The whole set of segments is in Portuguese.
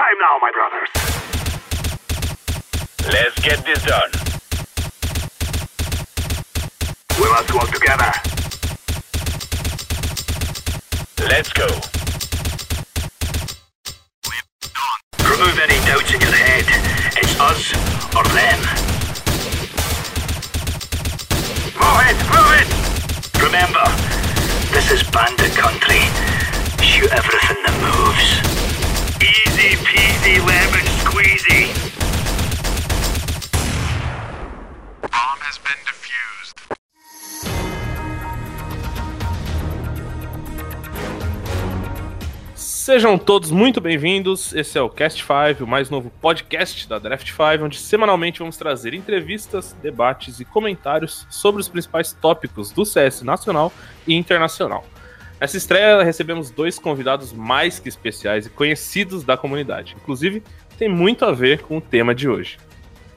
time now, my brothers. Let's get this done. We must work together. Let's go. Remove any doubts in your head. It's us or them. Move it, move it! Remember, this is bandit country. Shoot everything that moves. Easy peasy lemon squeezy. Bomb has been defused. Sejam todos muito bem-vindos. Esse é o Cast 5, o mais novo podcast da Draft 5, onde semanalmente vamos trazer entrevistas, debates e comentários sobre os principais tópicos do CS nacional e internacional. Nessa estreia, recebemos dois convidados mais que especiais e conhecidos da comunidade. Inclusive, tem muito a ver com o tema de hoje.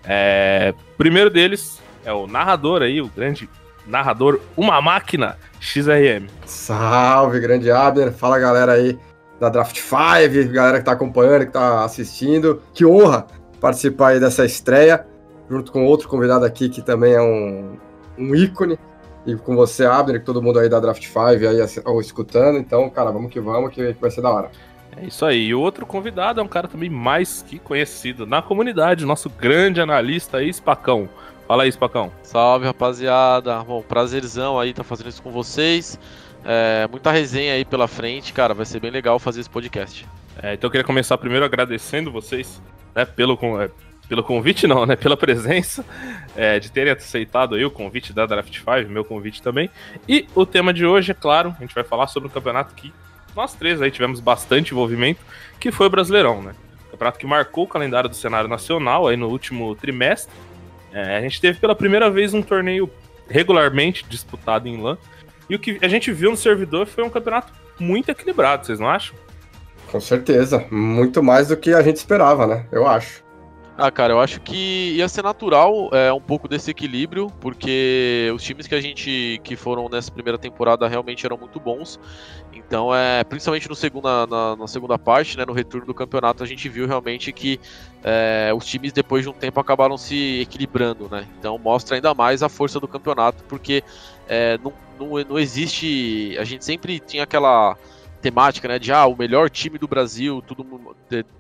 É... O primeiro deles é o narrador aí, o grande narrador Uma Máquina XRM. Salve, grande Abner. Fala, galera aí da Draft 5, galera que tá acompanhando, que tá assistindo. Que honra participar aí dessa estreia, junto com outro convidado aqui que também é um, um ícone. E com você, Abner, que todo mundo aí da Draft 5 aí ou escutando. Então, cara, vamos que vamos, que, que vai ser da hora. É isso aí. E o outro convidado é um cara também mais que conhecido na comunidade, nosso grande analista aí, Spacão. Fala aí, Spacão. Salve rapaziada, bom, prazerzão aí tá fazendo isso com vocês. É, muita resenha aí pela frente, cara, vai ser bem legal fazer esse podcast. É, então eu queria começar primeiro agradecendo vocês, né, pelo, é, pelo convite não, né, pela presença, é, de terem aceitado aí o convite da Draft 5, meu convite também. E o tema de hoje, é claro, a gente vai falar sobre um campeonato que nós três aí tivemos bastante envolvimento, que foi o Brasileirão, né? Campeonato que marcou o calendário do cenário nacional aí no último trimestre. É, a gente teve pela primeira vez um torneio regularmente disputado em LAN. E o que a gente viu no servidor foi um campeonato muito equilibrado, vocês não acham? Com certeza. Muito mais do que a gente esperava, né? Eu acho. Ah, cara, eu acho que ia ser natural é, um pouco desse equilíbrio, porque os times que a gente que foram nessa primeira temporada realmente eram muito bons. Então, é, principalmente no segunda, na, na segunda parte, né, no retorno do campeonato, a gente viu realmente que é, os times depois de um tempo acabaram se equilibrando, né? Então mostra ainda mais a força do campeonato, porque é, não, não, não existe. A gente sempre tinha aquela temática, né, de ah, o melhor time do Brasil, tudo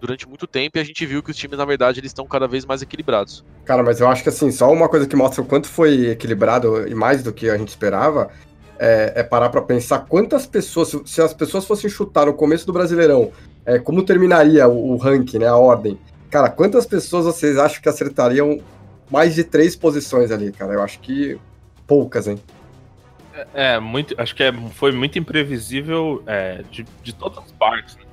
durante muito tempo, e a gente viu que os times, na verdade, eles estão cada vez mais equilibrados. Cara, mas eu acho que assim, só uma coisa que mostra o quanto foi equilibrado e mais do que a gente esperava é, é parar pra pensar quantas pessoas, se, as pessoas fossem chutar no começo do Brasileirão, é, como terminaria o, o ranking, né, a ordem. Cara, quantas pessoas vocês acham que acertariam mais de três posições ali, cara? Eu acho que poucas, hein? É, muito, acho que é, foi muito imprevisível é, de, de todas as partes. né?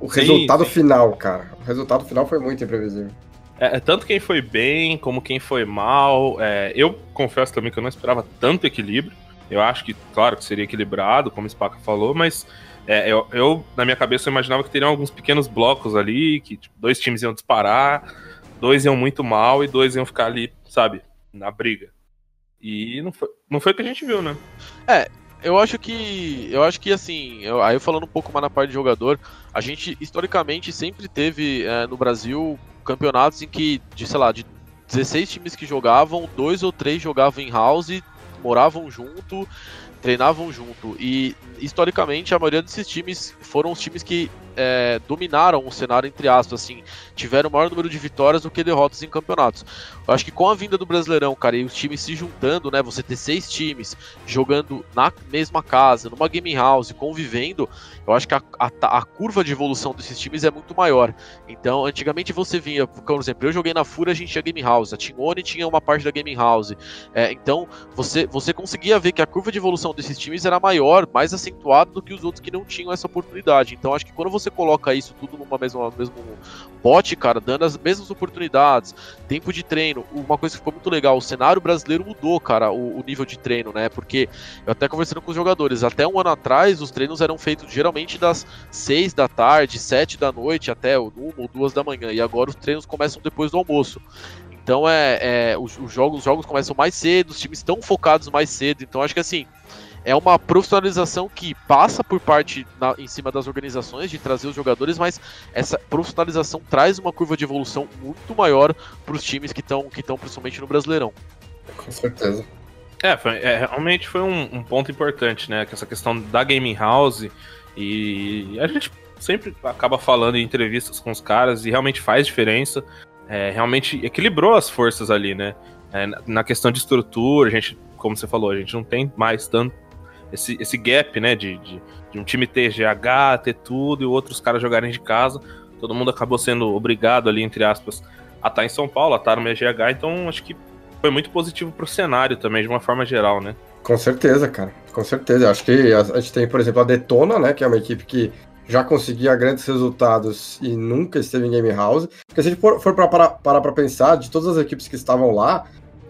O Sim, resultado sim. final, cara. O resultado final foi muito imprevisível. É, é tanto quem foi bem como quem foi mal. É, eu confesso também que eu não esperava tanto equilíbrio. Eu acho que, claro, que seria equilibrado, como o Spaca falou, mas é, eu, eu, na minha cabeça, eu imaginava que teriam alguns pequenos blocos ali, que tipo, dois times iam disparar, dois iam muito mal e dois iam ficar ali, sabe, na briga. E não foi, não foi o que a gente viu, né? Eu acho que. Eu acho que assim, eu- aí falando um pouco mais na parte de jogador, a gente historicamente sempre teve é, no Brasil campeonatos em que, de, sei lá, de 16 times que jogavam, dois ou três jogavam em house, moravam junto, treinavam junto. E historicamente a maioria desses times foram os times que é, dominaram o cenário, entre aspas, assim, tiveram maior número de vitórias do que derrotas em campeonatos. Eu acho que com a vinda do Brasileirão, cara, e os times se juntando, né? Você ter seis times jogando na mesma casa, numa game house, convivendo, eu acho que a, a, a curva de evolução desses times é muito maior. Então, antigamente você vinha, por exemplo, eu joguei na Fura, a gente tinha game house, a Tingone tinha uma parte da game house. É, então, você, você conseguia ver que a curva de evolução desses times era maior, mais acentuada do que os outros que não tinham essa oportunidade. Então, acho que quando você coloca isso tudo numa mesma mesmo pote, cara, dando as mesmas oportunidades, tempo de treino, uma coisa que ficou muito legal, o cenário brasileiro mudou, cara, o, o nível de treino, né? Porque eu até conversando com os jogadores, até um ano atrás os treinos eram feitos geralmente das 6 da tarde, 7 da noite até uma ou duas da manhã, e agora os treinos começam depois do almoço. Então é, é os, os jogos, os jogos começam mais cedo, os times estão focados mais cedo, então acho que assim é uma profissionalização que passa por parte na, em cima das organizações de trazer os jogadores, mas essa profissionalização traz uma curva de evolução muito maior para os times que estão que estão principalmente no Brasileirão. Com certeza. É, foi, é, realmente foi um, um, ponto importante, né? Que essa questão da gaming house e a gente sempre acaba falando em entrevistas com os caras e realmente faz diferença. É, realmente equilibrou as forças ali, né? É, na questão de estrutura, a gente, como você falou, a gente não tem mais tanto esse, esse gap, né? De, de, de um time ter GH, ter tudo e outros caras jogarem de casa. Todo mundo acabou sendo obrigado ali, entre aspas, a estar em São Paulo, a estar no GH, então acho que foi muito positivo pro cenário também, de uma forma geral, né? Com certeza, cara. Com certeza. Acho que a, a gente tem, por exemplo, a Detona, né? Que é uma equipe que já conseguia grandes resultados e nunca esteve em Game House. Porque se a gente for, for para parar para pensar, de todas as equipes que estavam lá,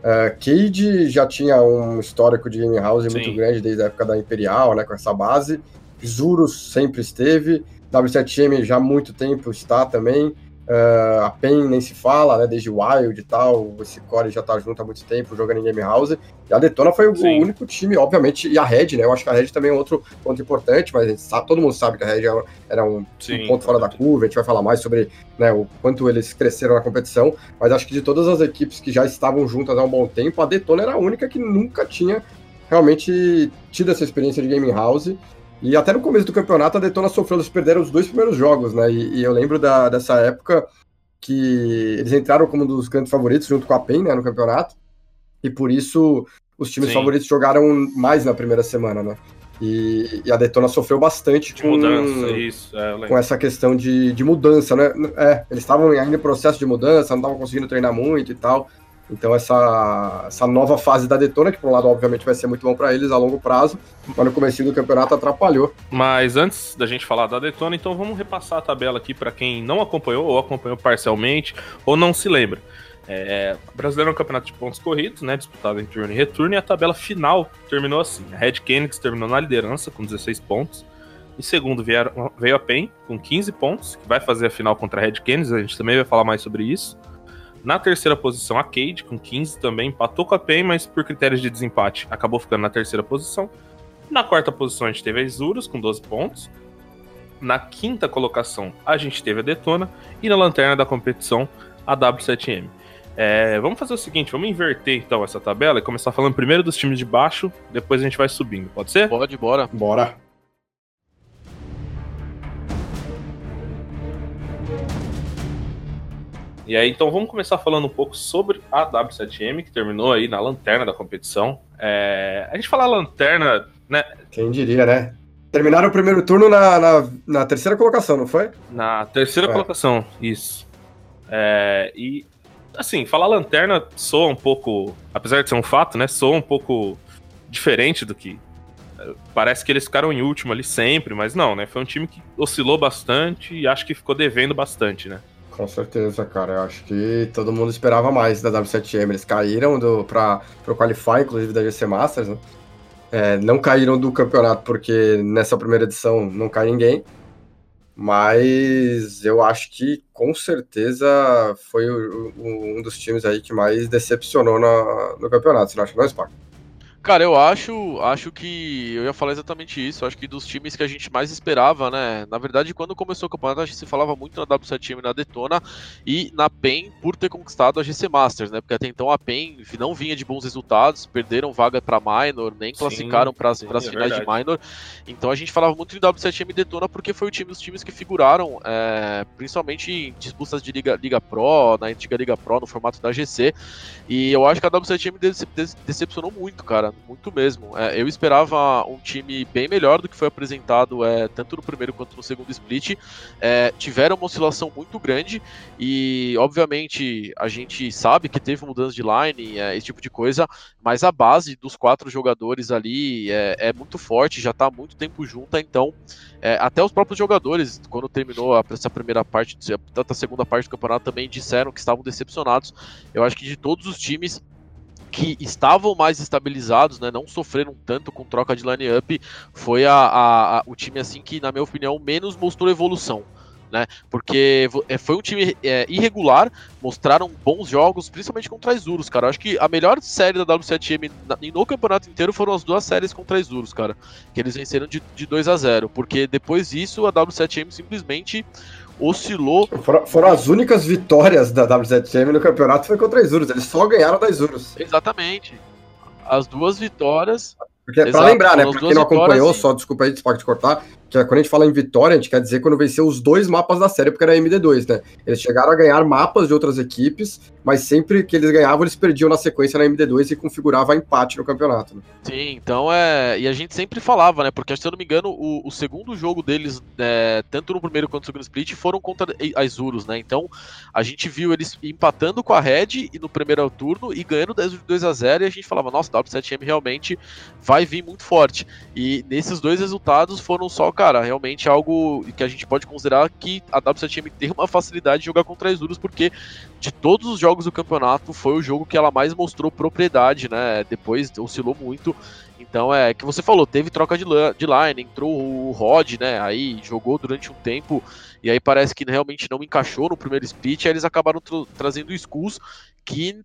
uh, Cade já tinha um histórico de Game House Sim. muito grande desde a época da Imperial, né, com essa base. Zurus sempre esteve, W7M já há muito tempo está também. Uh, a PEN nem se fala, né? Desde Wild e tal. Esse core já tá junto há muito tempo, jogando em Game House. E a Detona foi o Sim. único time, obviamente, e a Red, né? Eu acho que a Red também é outro ponto importante, mas sabe, todo mundo sabe que a Red era um, um ponto fora da curva. A gente vai falar mais sobre né, o quanto eles cresceram na competição. Mas acho que de todas as equipes que já estavam juntas há um bom tempo, a Detona era a única que nunca tinha realmente tido essa experiência de Gaming House. E até no começo do campeonato a Detona sofreu, eles perderam os dois primeiros jogos, né? E, e eu lembro da, dessa época que eles entraram como um dos grandes favoritos junto com a PEN, né, no campeonato. E por isso os times Sim. favoritos jogaram mais na primeira semana, né? E, e a Detona sofreu bastante de com, mudança, isso, é, com essa questão de, de mudança, né? É, eles estavam ainda em processo de mudança, não estavam conseguindo treinar muito e tal. Então essa, essa nova fase da Detona, que por um lado obviamente vai ser muito bom para eles a longo prazo, mas no começo do campeonato atrapalhou. Mas antes da gente falar da Detona, então vamos repassar a tabela aqui para quem não acompanhou ou acompanhou parcialmente ou não se lembra. É, Brasileiro é um campeonato de pontos corridos, né, disputado em turno e retorno, e a tabela final terminou assim. A Red Canids terminou na liderança com 16 pontos. Em segundo veio a PEN com 15 pontos, que vai fazer a final contra a Red Canids, a gente também vai falar mais sobre isso. Na terceira posição, a Cade, com 15 também, empatou com a PEN, mas por critérios de desempate acabou ficando na terceira posição. Na quarta posição, a gente teve a Isurus, com 12 pontos. Na quinta colocação, a gente teve a Detona. E na lanterna da competição, a W7M. É, vamos fazer o seguinte, vamos inverter então essa tabela e começar falando primeiro dos times de baixo, depois a gente vai subindo, pode ser? Pode, bora. Bora. E aí, então, vamos começar falando um pouco sobre a W7M, que terminou aí na lanterna da competição. É... A gente fala lanterna, né? Quem diria, né? Terminaram o primeiro turno na, na, na terceira colocação, não foi? Na terceira é. colocação, isso. É... E, assim, falar lanterna soa um pouco, apesar de ser um fato, né? Soa um pouco diferente do que. É, parece que eles ficaram em último ali sempre, mas não, né? Foi um time que oscilou bastante e acho que ficou devendo bastante, né? Com certeza, cara. Eu acho que todo mundo esperava mais da W7M. Eles caíram do, para o Qualify, inclusive da GC Masters, né? É, não caíram do campeonato porque nessa primeira edição não cai ninguém. Mas eu acho que com certeza foi o, o, um dos times aí que mais decepcionou na, no campeonato. Você não acha, não, Spaco? Cara, eu acho, acho que eu ia falar exatamente isso. Acho que dos times que a gente mais esperava, né? Na verdade, quando começou o campeonato, a gente se falava muito na W7M na Detona e na PEN por ter conquistado a GC Masters, né? Porque até então a PEN não vinha de bons resultados, perderam vaga para minor, nem sim, classificaram para as é finais de minor. Então a gente falava muito de W7M e Detona porque foi o time dos times que figuraram, é, principalmente em disputas de Liga, Liga Pro, na antiga Liga Pro, no formato da GC. E eu acho que a W7M decepcionou muito, cara muito mesmo. É, eu esperava um time bem melhor do que foi apresentado é, tanto no primeiro quanto no segundo split. É, tiveram uma oscilação muito grande e, obviamente, a gente sabe que teve mudança de line, é, esse tipo de coisa, mas a base dos quatro jogadores ali é, é muito forte, já está há muito tempo junta, então é, até os próprios jogadores, quando terminou a, essa primeira parte, tanto a segunda parte do campeonato, também disseram que estavam decepcionados. Eu acho que de todos os times, que estavam mais estabilizados, né, não sofreram tanto com troca de line-up, foi a, a, a, o time assim que, na minha opinião, menos mostrou evolução. né? Porque é, foi um time é, irregular, mostraram bons jogos, principalmente contra as Isurus, cara. Eu acho que a melhor série da W7M na- e no campeonato inteiro foram as duas séries contra as Isurus, cara. Que eles venceram de, de 2 a 0 Porque depois disso, a W7M simplesmente oscilou. Foram, foram as únicas vitórias da W7M no campeonato foi contra a Isurus. Eles só ganharam da Isurus. Exatamente. As duas vitórias. Porque, pra lembrar, né? Pra quem não acompanhou, e- só desculpa aí, pode cortar, que quando a gente fala em vitória, a gente quer dizer quando venceu os dois mapas da série, porque era MD2, né? Eles chegaram a ganhar mapas de outras equipes, mas sempre que eles ganhavam, eles perdiam na sequência na MD2 e configurava empate no campeonato. Né? Sim, então é. E a gente sempre falava, né? Porque se eu não me engano, o, o segundo jogo deles, é, tanto no primeiro quanto no segundo split, foram contra as Urus, né? Então a gente viu eles empatando com a Red e no primeiro turno e ganhando 2 a 0 e a gente falava, nossa, W7M realmente vai vir muito forte. E nesses dois resultados foram só, cara, realmente algo que a gente pode considerar que a W7M tem uma facilidade de jogar contra as Urus, porque de todos os jogos do campeonato foi o jogo que ela mais mostrou propriedade, né? Depois oscilou muito. Então é que você falou, teve troca de, de line, entrou o Rod, né? Aí jogou durante um tempo e aí parece que realmente não encaixou no primeiro split. Aí eles acabaram trazendo o Skulls, que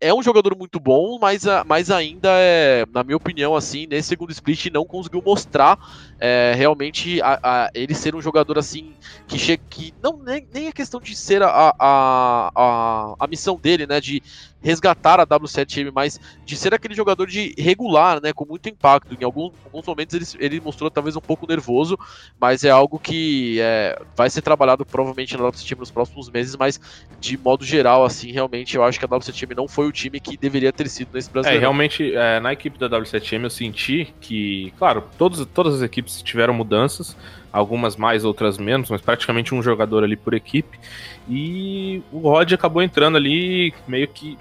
é um jogador muito bom, mas, a- mas ainda é, na minha opinião, assim, nesse segundo split não conseguiu mostrar é, realmente a, a- ele ser um jogador assim que chega que não nem, nem é questão de ser a, a, a, a missão dele, né, de resgatar a W7M, mas de ser aquele jogador de regular, né, com muito impacto. Em alguns, alguns momentos ele, ele mostrou talvez um pouco nervoso, mas é algo que é, vai ser trabalhado provavelmente na W7M nos próximos meses, mas de modo geral, assim, realmente eu acho que a W7M não foi o time que deveria ter sido nesse É, brasileiro. realmente, é, na equipe da W7M eu senti que, claro, todos, todas as equipes tiveram mudanças, algumas mais, outras menos, mas praticamente um jogador ali por equipe. E o Rod acabou entrando ali meio que.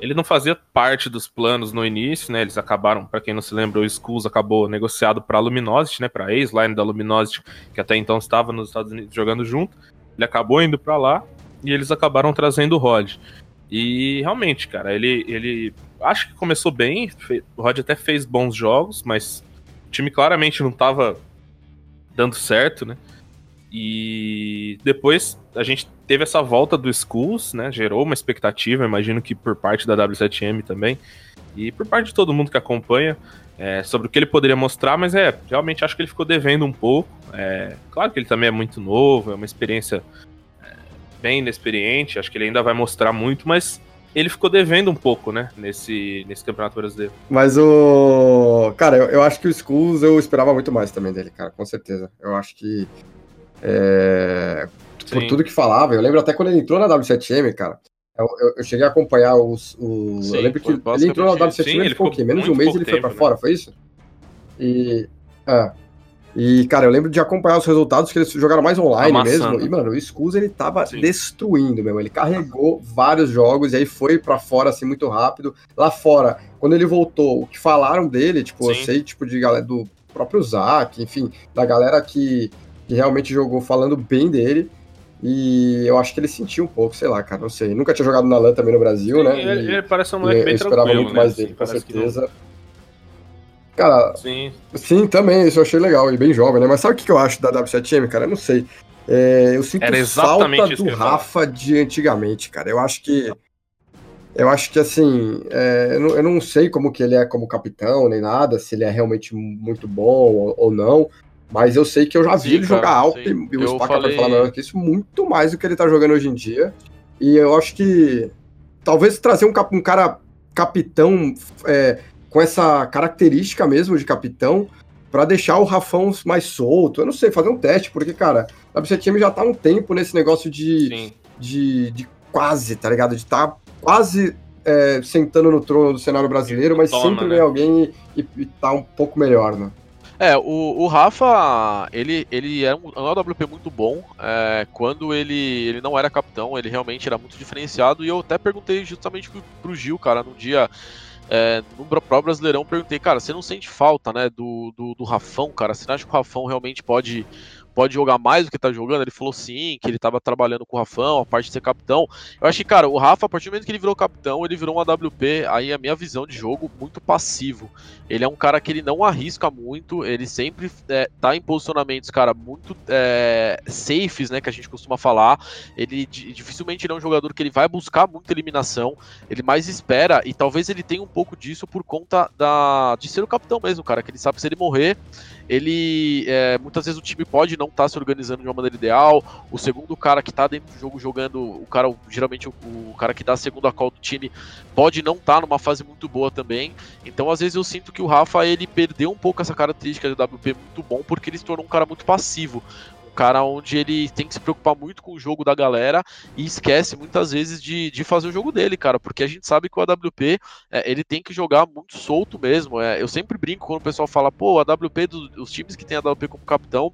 Ele não fazia parte dos planos no início, né? Eles acabaram, para quem não se lembra, o Skulls acabou negociado para a Luminosity, né? Para ex-line da Luminosity, que até então estava nos Estados Unidos jogando junto. Ele acabou indo para lá e eles acabaram trazendo o Rod. E realmente, cara, ele, ele acho que começou bem. O Rod até fez bons jogos, mas o time claramente não tava dando certo, né? E depois a gente teve essa volta do Skulls, né? Gerou uma expectativa, imagino que por parte da W7M também. E por parte de todo mundo que acompanha é, sobre o que ele poderia mostrar, mas é, realmente acho que ele ficou devendo um pouco. É, claro que ele também é muito novo, é uma experiência é, bem inexperiente, acho que ele ainda vai mostrar muito, mas ele ficou devendo um pouco, né, nesse, nesse Campeonato Brasileiro. Mas o. Cara, eu, eu acho que o Skulls eu esperava muito mais também dele, cara, com certeza. Eu acho que. É, Por tudo que falava, eu lembro até quando ele entrou na W7M, cara. Eu, eu- eu cheguei a acompanhar os. os- Sim, eu lembro que ele entrou na basicamente W7M isso. e Sim, ele ficou o quê? Menos de um mês ele foi pra tempo, né? fora, foi isso? E. É. E, cara, eu lembro de acompanhar os resultados que eles jogaram mais online Amassando. mesmo. E, mano, o Skulls ele tava Sim. destruindo mesmo. Ele carregou vários jogos e aí foi pra fora assim muito rápido. Lá fora, quando ele voltou, o que falaram dele, tipo, eu Sim. sei, tipo, de galera do próprio Zack, enfim, da galera que, que realmente jogou falando bem dele. E eu acho que ele sentiu um pouco, sei lá, cara, não sei. Nunca tinha jogado na LAN também no Brasil, Sim, né? ele, E- ele parece um moleque eu bem esperava tranquilo, muito né? mais dele, com que não- certeza. Cara, Sim, sim, também, isso eu achei legal, e bem jovem, né? Mas sabe o que eu acho da W7M, cara? Eu não sei. É, eu sinto falta do eu. Rafa de antigamente, cara. Eu acho que. Eu acho que assim, é, eu, não, eu não sei como que ele é como capitão, nem nada, se ele é realmente muito bom ou, ou não. Mas eu sei que eu já vi Sim, ele cara, jogar alto sim. e, o Eu Spaca falei- vai falar melhor que isso, muito mais do que ele tá jogando hoje em dia. E eu acho que talvez trazer um, um cara capitão é, com essa característica mesmo de capitão pra deixar o Rafão mais solto. Eu não sei, fazer um teste, porque, cara, a WCTM já tá um tempo nesse negócio de, de, de quase, tá ligado? De tá quase é, sentando no trono do cenário brasileiro, mas Toma, sempre né? vem alguém e, e tá um pouco melhor, né? É, o, o Rafa, ele, ele é um, um AWP muito bom. é, quando ele, ele não era capitão, ele realmente era muito diferenciado. E eu até perguntei justamente pro, pro Gil, cara, num dia. É, no próprio Brasileirão, perguntei, cara, você não sente falta, né, do, do, do Rafão, cara? Você acha que o Rafão realmente pode, pode jogar mais do que tá jogando? Ele falou sim, que ele tava trabalhando com o Rafão, a parte de ser capitão. Eu acho que, cara, o Rafa, a partir do momento que ele virou capitão, ele virou um AWP, aí a minha visão de jogo, muito passivo. Ele é um cara que ele não arrisca muito, ele sempre é, tá em posicionamentos, cara, muito é, safes, né, que a gente costuma falar. Ele dificilmente ele é um jogador que ele vai buscar muita eliminação, ele mais espera, e talvez ele tenha um pouco disso por conta da, de ser o capitão mesmo, cara, que ele sabe que se ele morrer, ele é, muitas vezes o time pode não estar tá se organizando de uma maneira ideal. O segundo cara que está dentro do jogo jogando, o cara geralmente o, o, cara que dá a segunda call do time pode não estar tá numa fase muito boa também. Então às vezes eu sinto que o Rafa ele perdeu um pouco essa característica do WP muito bom porque ele se tornou um cara muito passivo cara onde ele tem que se preocupar muito com o jogo da galera e esquece muitas vezes de, de fazer o jogo dele, cara, porque a gente sabe que o AWP é, ele tem que jogar muito solto mesmo. É, eu sempre brinco quando o pessoal fala, pô, o AWP dos times que tem AWP como capitão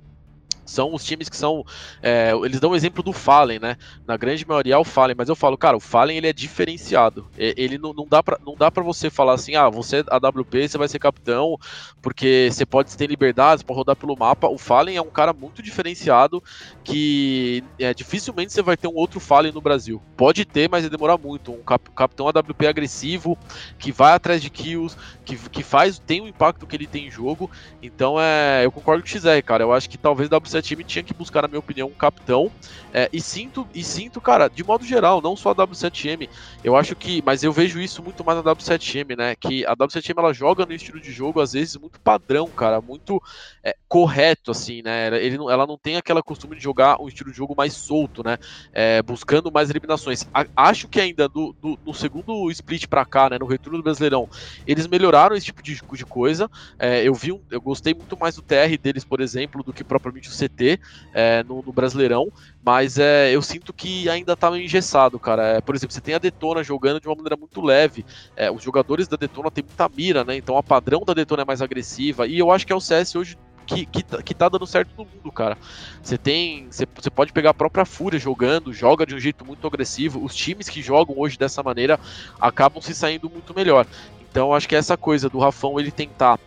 são os times que são. É, eles dão o exemplo do Fallen, né? Na grande maioria é o Fallen, mas eu falo, cara, o Fallen ele é diferenciado. Ele não, não dá pra, não dá você falar assim, ah, você é AWP, você vai ser capitão, porque você pode ter liberdade para rodar pelo mapa. O Fallen é um cara muito diferenciado que é, dificilmente você vai ter um outro Fallen no Brasil. Pode ter, mas vai demorar muito. Um cap, capitão AWP agressivo, que vai atrás de kills, que, que faz, tem o impacto que ele tem em jogo. Então é. Eu concordo com o XR, cara. Eu acho que talvez o WC time tinha que buscar, na minha opinião, um capitão. É, e sinto, e sinto, cara, de modo geral, não só a W7M, eu acho que, mas eu vejo isso muito mais na W7M, né? Que a W7M ela joga no estilo de jogo, às vezes, muito padrão, cara, muito é, correto, assim, né? Ele, ela não tem aquela costume de jogar um estilo de jogo mais solto, né? É, buscando mais eliminações. A, acho que ainda no, no, segundo split pra cá, né? No retorno do Brasileirão, eles melhoraram esse tipo de, de coisa. É, eu vi, um, eu gostei muito mais do TR deles, por exemplo, do que propriamente o CT é, no, no, Brasileirão, mas é, eu sinto que ainda tá engessado, cara. É, por exemplo, você tem a Detona jogando de uma maneira muito leve, é, os jogadores da Detona têm muita mira, né? Então a padrão da Detona é mais agressiva, e eu acho que é o CS hoje que, que, tá, que tá dando certo no mundo, cara. Você tem. Você, pode pegar a própria Fúria jogando, joga de um jeito muito agressivo. Os times que jogam hoje dessa maneira acabam se saindo muito melhor. Então acho que essa coisa do Rafão ele tentar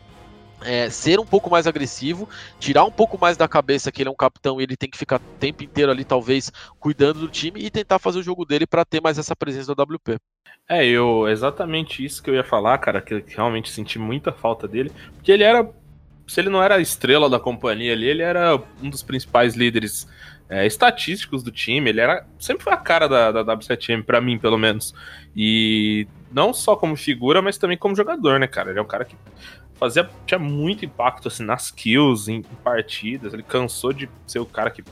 é, ser um pouco mais agressivo, tirar um pouco mais da cabeça que ele é um capitão e ele tem que ficar o tempo inteiro ali, talvez, cuidando do time e tentar fazer o jogo dele para ter mais essa presença do WP. É, eu exatamente isso que eu ia falar, cara, que, que realmente senti muita falta dele, porque ele era, se ele não era a estrela da companhia ali, ele era um dos principais líderes é, estatísticos do time, ele era sempre foi a cara da, da W7M para mim, pelo menos. E não só como figura, mas também como jogador, né, cara? Ele é um cara que fazia tinha muito impacto assim nas kills, em, em partidas. Ele cansou de ser o cara que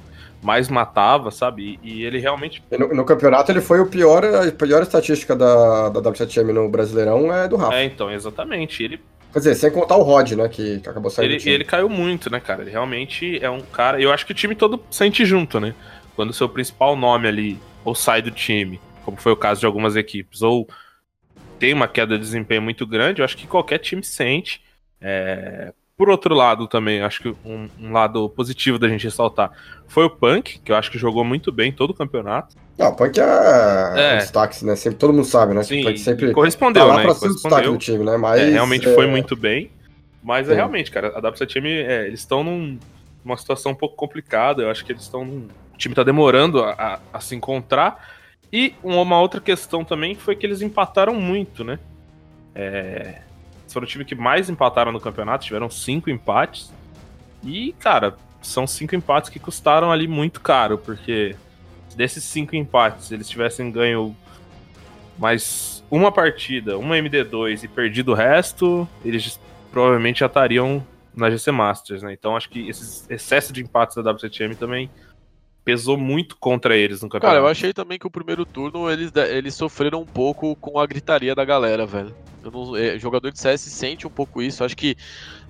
mais matava, sabe? E, e ele realmente. No, no, campeonato ele foi o pior, a pior estatística da, da W7M no Brasileirão é do Rafa. É, então, exatamente. Ele. Quer dizer, sem contar o Rod, né? Que, que acabou saindo. Ele, ele caiu muito, né, cara? Ele realmente é um cara. Eu acho que o time todo sente junto, né? Quando o seu principal nome ali ou sai do time, como foi o caso de algumas equipes, ou tem uma queda de desempenho muito grande, eu acho que qualquer time sente. É, por outro lado, também, acho que um, um, lado positivo da gente ressaltar foi o Punk, que eu acho que jogou muito bem todo o campeonato. Não, o Punk é, é. destaque, né? Sempre, todo mundo sabe, né? Sim, o Punk sempre correspondeu, tá né? Pra ser o destaque do time, né? Mas, é, realmente é... foi muito bem. Mas é realmente, cara, a W7M, é, eles estão num, numa situação um pouco complicada. Eu acho que eles estão num. O time tá demorando a, a, a se encontrar. E uma outra questão também foi que eles empataram muito, né? É, foram o time que mais empataram no campeonato, tiveram cinco empates. E, cara, são cinco empates que custaram ali muito caro, porque desses cinco empates, eles tivessem ganho mais uma partida, uma MD2 e perdido o resto, eles provavelmente já estariam na GC Masters, né? Então acho que esse excesso de empates da W7M também pesou muito contra eles no campeonato. Cara, eu achei também que o primeiro turno eles, eles sofreram um pouco com a gritaria da galera, velho. Não, é, jogador de CS sente um pouco isso. Acho que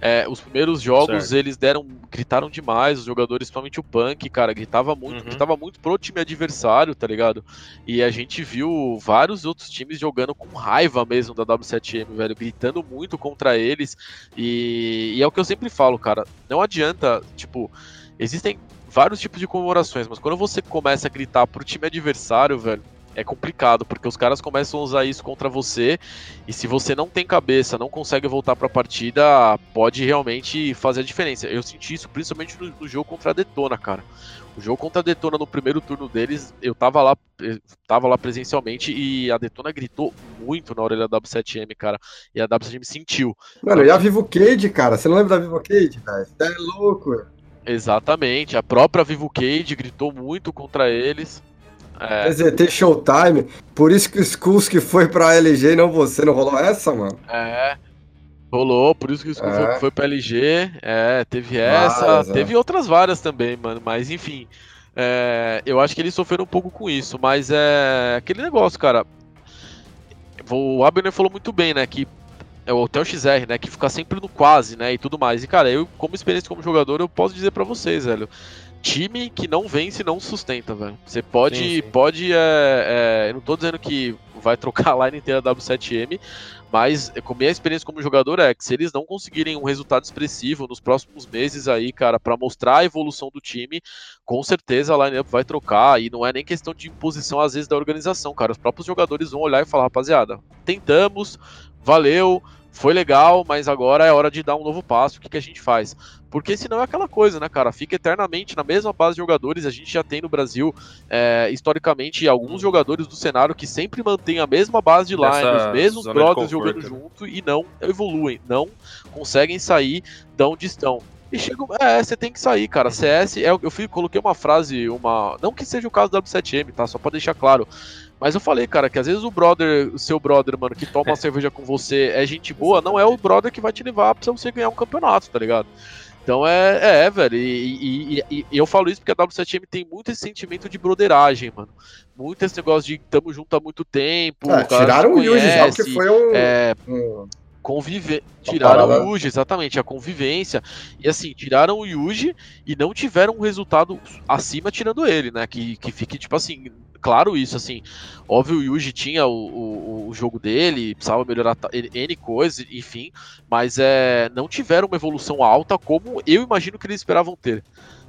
é, os primeiros jogos certo. eles deram, gritaram demais. Os jogadores, principalmente o Punk, cara, gritava muito, uhum. gritava muito pro time adversário, tá ligado? E a gente viu vários outros times jogando com raiva mesmo da W7M, velho, gritando muito contra eles. E, e é o que eu sempre falo, cara. Não adianta, tipo, existem vários tipos de comemorações, mas quando você começa a gritar pro time adversário, velho, é complicado, porque os caras começam a usar isso contra você, e se você não tem cabeça, não consegue voltar pra partida, pode realmente fazer a diferença. Eu senti isso principalmente no, no jogo contra a Detona, cara. O jogo contra a Detona no primeiro turno deles, eu tava lá, eu tava lá presencialmente e a Detona gritou muito na orelha da W7M, cara. E a W7M sentiu. Mano, e a Vivo Cade, cara? Você não lembra da Vivo Cade, velho? Você é louco. Exatamente. A própria Vivo Cade gritou muito contra eles. É, EZT Showtime. Por isso que o Skulls que foi pra LG e não você. Não rolou essa, mano? é. Rolou, por isso que o Skull É. foi, foi pra LG. É, teve essa. Várias, é. teve outras várias também, mano. Mas enfim. é, eu acho que eles sofreram um pouco com isso. Mas é aquele negócio, cara. O Abner falou muito bem, né? Que é o Hotel XR, né? Que fica sempre no quase, né? E tudo mais. E, cara, eu, como experiência como jogador, eu posso dizer pra vocês, velho. Time que não vence não sustenta, velho. Você pode. Sim, sim. pode é, é, eu não tô dizendo que vai trocar a line inteira da W7M, mas é, com minha experiência como jogador é que se eles não conseguirem um resultado expressivo nos próximos meses aí, cara, pra mostrar a evolução do time, com certeza a lineup vai trocar e não é nem questão de imposição às vezes da organização, cara. Os próprios jogadores vão olhar e falar, rapaziada, tentamos, valeu, foi legal, mas agora é hora de dar um novo passo. O que, que a gente faz? Porque senão é aquela coisa, né, cara? Fica eternamente na mesma base de jogadores. A gente já tem no Brasil, é, historicamente, alguns jogadores do cenário que sempre mantêm a mesma base de line, os mesmos brothers jogando junto e não evoluem, não conseguem sair de onde estão. E chega. É, você tem que sair, cara. CS, é, eu fui, coloquei uma frase, uma. Não que seja o caso da W7M, tá? Só pra deixar claro. Mas eu falei, cara, que às vezes o brother, o seu brother, mano, que toma uma cerveja com você é gente boa, não é o brother que vai te levar pra você ganhar um campeonato, tá ligado? Então é, é velho, e, e- e- e eu falo isso porque a W7M tem muito esse sentimento de broderagem, mano. Muito esse negócio de tamo junto há muito tempo. É, tiraram o Yuji já, porque foi um. É, um- convive... tiraram o Yuji, exatamente, a convivência. E assim, tiraram o Yuji e não tiveram um resultado acima tirando ele, né? Que, que fique, tipo assim, claro isso, assim. Óbvio, o Yuji tinha o, o, o jogo dele, precisava melhorar N coisas, enfim. Mas é, não tiveram uma evolução alta como eu imagino que eles esperavam ter